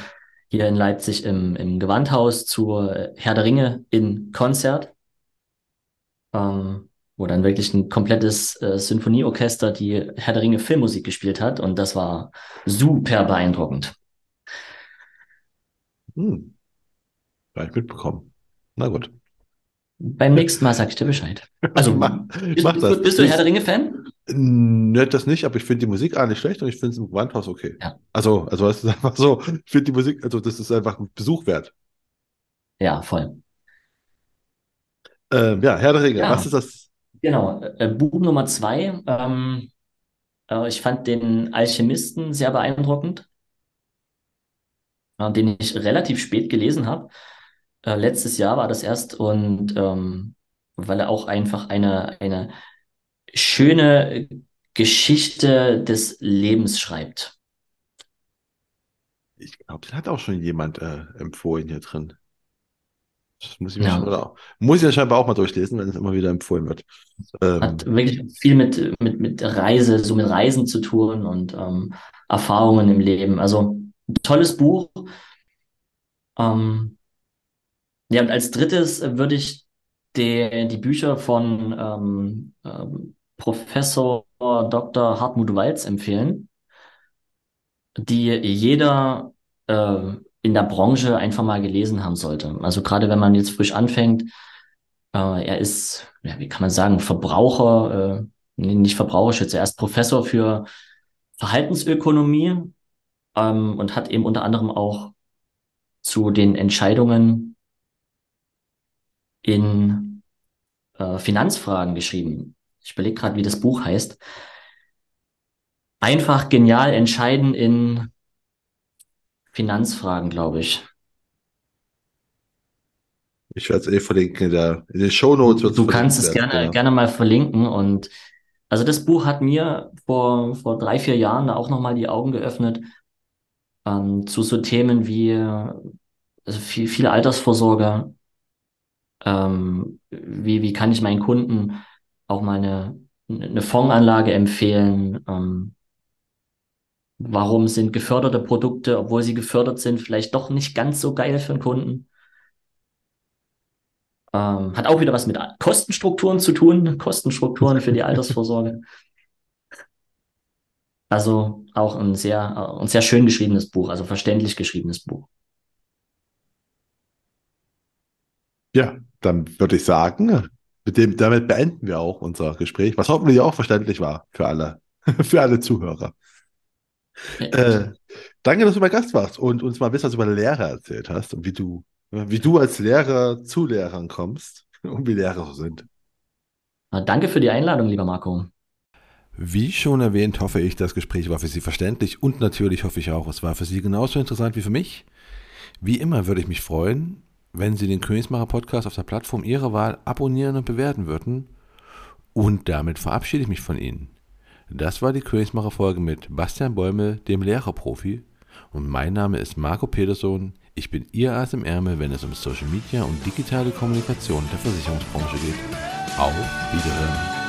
hier in Leipzig im, im Gewandhaus zur Herr der Ringe in Konzert, ähm, wo dann wirklich ein komplettes äh, Sinfonieorchester die Herr der Ringe Filmmusik gespielt hat und das war super beeindruckend. Hm. Gar nicht mitbekommen. Na gut. Beim nächsten Mal sag ich dir Bescheid. Also, mach, bist, mach bist, du, bist du Herr der Ringe-Fan? Ne, das nicht, aber ich finde die Musik eigentlich schlecht und ich finde es im Gewandhaus okay. Ja. Also, also es ist einfach so, ich finde die Musik, also das ist einfach ein Besuch wert. Ja, voll. Ähm, ja, Herr der Ringe, Ja. was ist das Genau, äh, Buch Nummer zwei. Ähm, äh, ich fand den Alchemisten sehr beeindruckend, äh, den ich relativ spät gelesen habe. Äh, letztes Jahr war das erst und ähm, weil er auch einfach eine, eine schöne Geschichte des Lebens schreibt. Ich glaube, den hat auch schon jemand äh, empfohlen hier drin. Das muss ich mir Ja, schon, oder, muss ich ja scheinbar auch mal durchlesen, wenn es immer wieder empfohlen wird. Ähm, hat wirklich viel mit, mit, mit Reise, so mit Reisen zu tun und ähm, Erfahrungen im Leben. Also tolles Buch. Ähm, ja, und als drittes äh, würde ich die, die Bücher von ähm, ähm, Professor Dr. Hartmut Walz empfehlen, die jeder äh, in der Branche einfach mal gelesen haben sollte. Also gerade wenn man jetzt frisch anfängt, äh, er ist, ja, wie kann man sagen, Verbraucher, äh, nicht Verbraucherschützer, er ist Professor für Verhaltensökonomie ähm, und hat eben unter anderem auch zu den Entscheidungen in äh, Finanzfragen geschrieben. Ich überlege gerade, wie das Buch heißt. Einfach genial entscheiden in Finanzfragen, glaube ich. ich werde es eh verlinken in, der, in den Shownotes. wird's Du kannst es gerne, genau. gerne mal verlinken. Und also das Buch hat mir vor, vor drei, vier Jahren da auch nochmal die Augen geöffnet, ähm, zu so Themen wie also viel, viel Altersvorsorge. Ähm, wie, wie kann ich meinen Kunden auch mal eine, eine Fondsanlage empfehlen? Ähm, warum sind geförderte Produkte, obwohl sie gefördert sind, vielleicht doch nicht ganz so geil für den Kunden? Ähm, hat auch wieder was mit Kostenstrukturen zu tun, Kostenstrukturen für die Altersvorsorge. Also auch ein sehr, ein sehr schön geschriebenes Buch, also verständlich geschriebenes Buch. Ja, dann würde ich sagen, mit dem, damit beenden wir auch unser Gespräch, was hoffentlich auch verständlich war für alle, für alle Zuhörer. Äh, danke, dass du mein Gast warst und uns mal ein bisschen was über Lehrer erzählt hast und wie du, wie du als Lehrer zu Lehrern kommst und wie Lehrer so sind. Danke für die Einladung, lieber Marco. Wie schon erwähnt, hoffe ich, das Gespräch war für Sie verständlich und natürlich hoffe ich auch, es war für Sie genauso interessant wie für mich. Wie immer würde ich mich freuen, wenn Sie den Königsmacher Podcast auf der Plattform Ihrer Wahl abonnieren und bewerten würden. Und damit verabschiede ich mich von Ihnen. Das war die Königsmacher Folge mit Bastian Bäumel, dem Lehrerprofi. Und mein Name ist Marco Peterson. Ich bin Ihr Ass im Ärmel, wenn es um Social Media und digitale Kommunikation der Versicherungsbranche geht. Auf Wiederhören.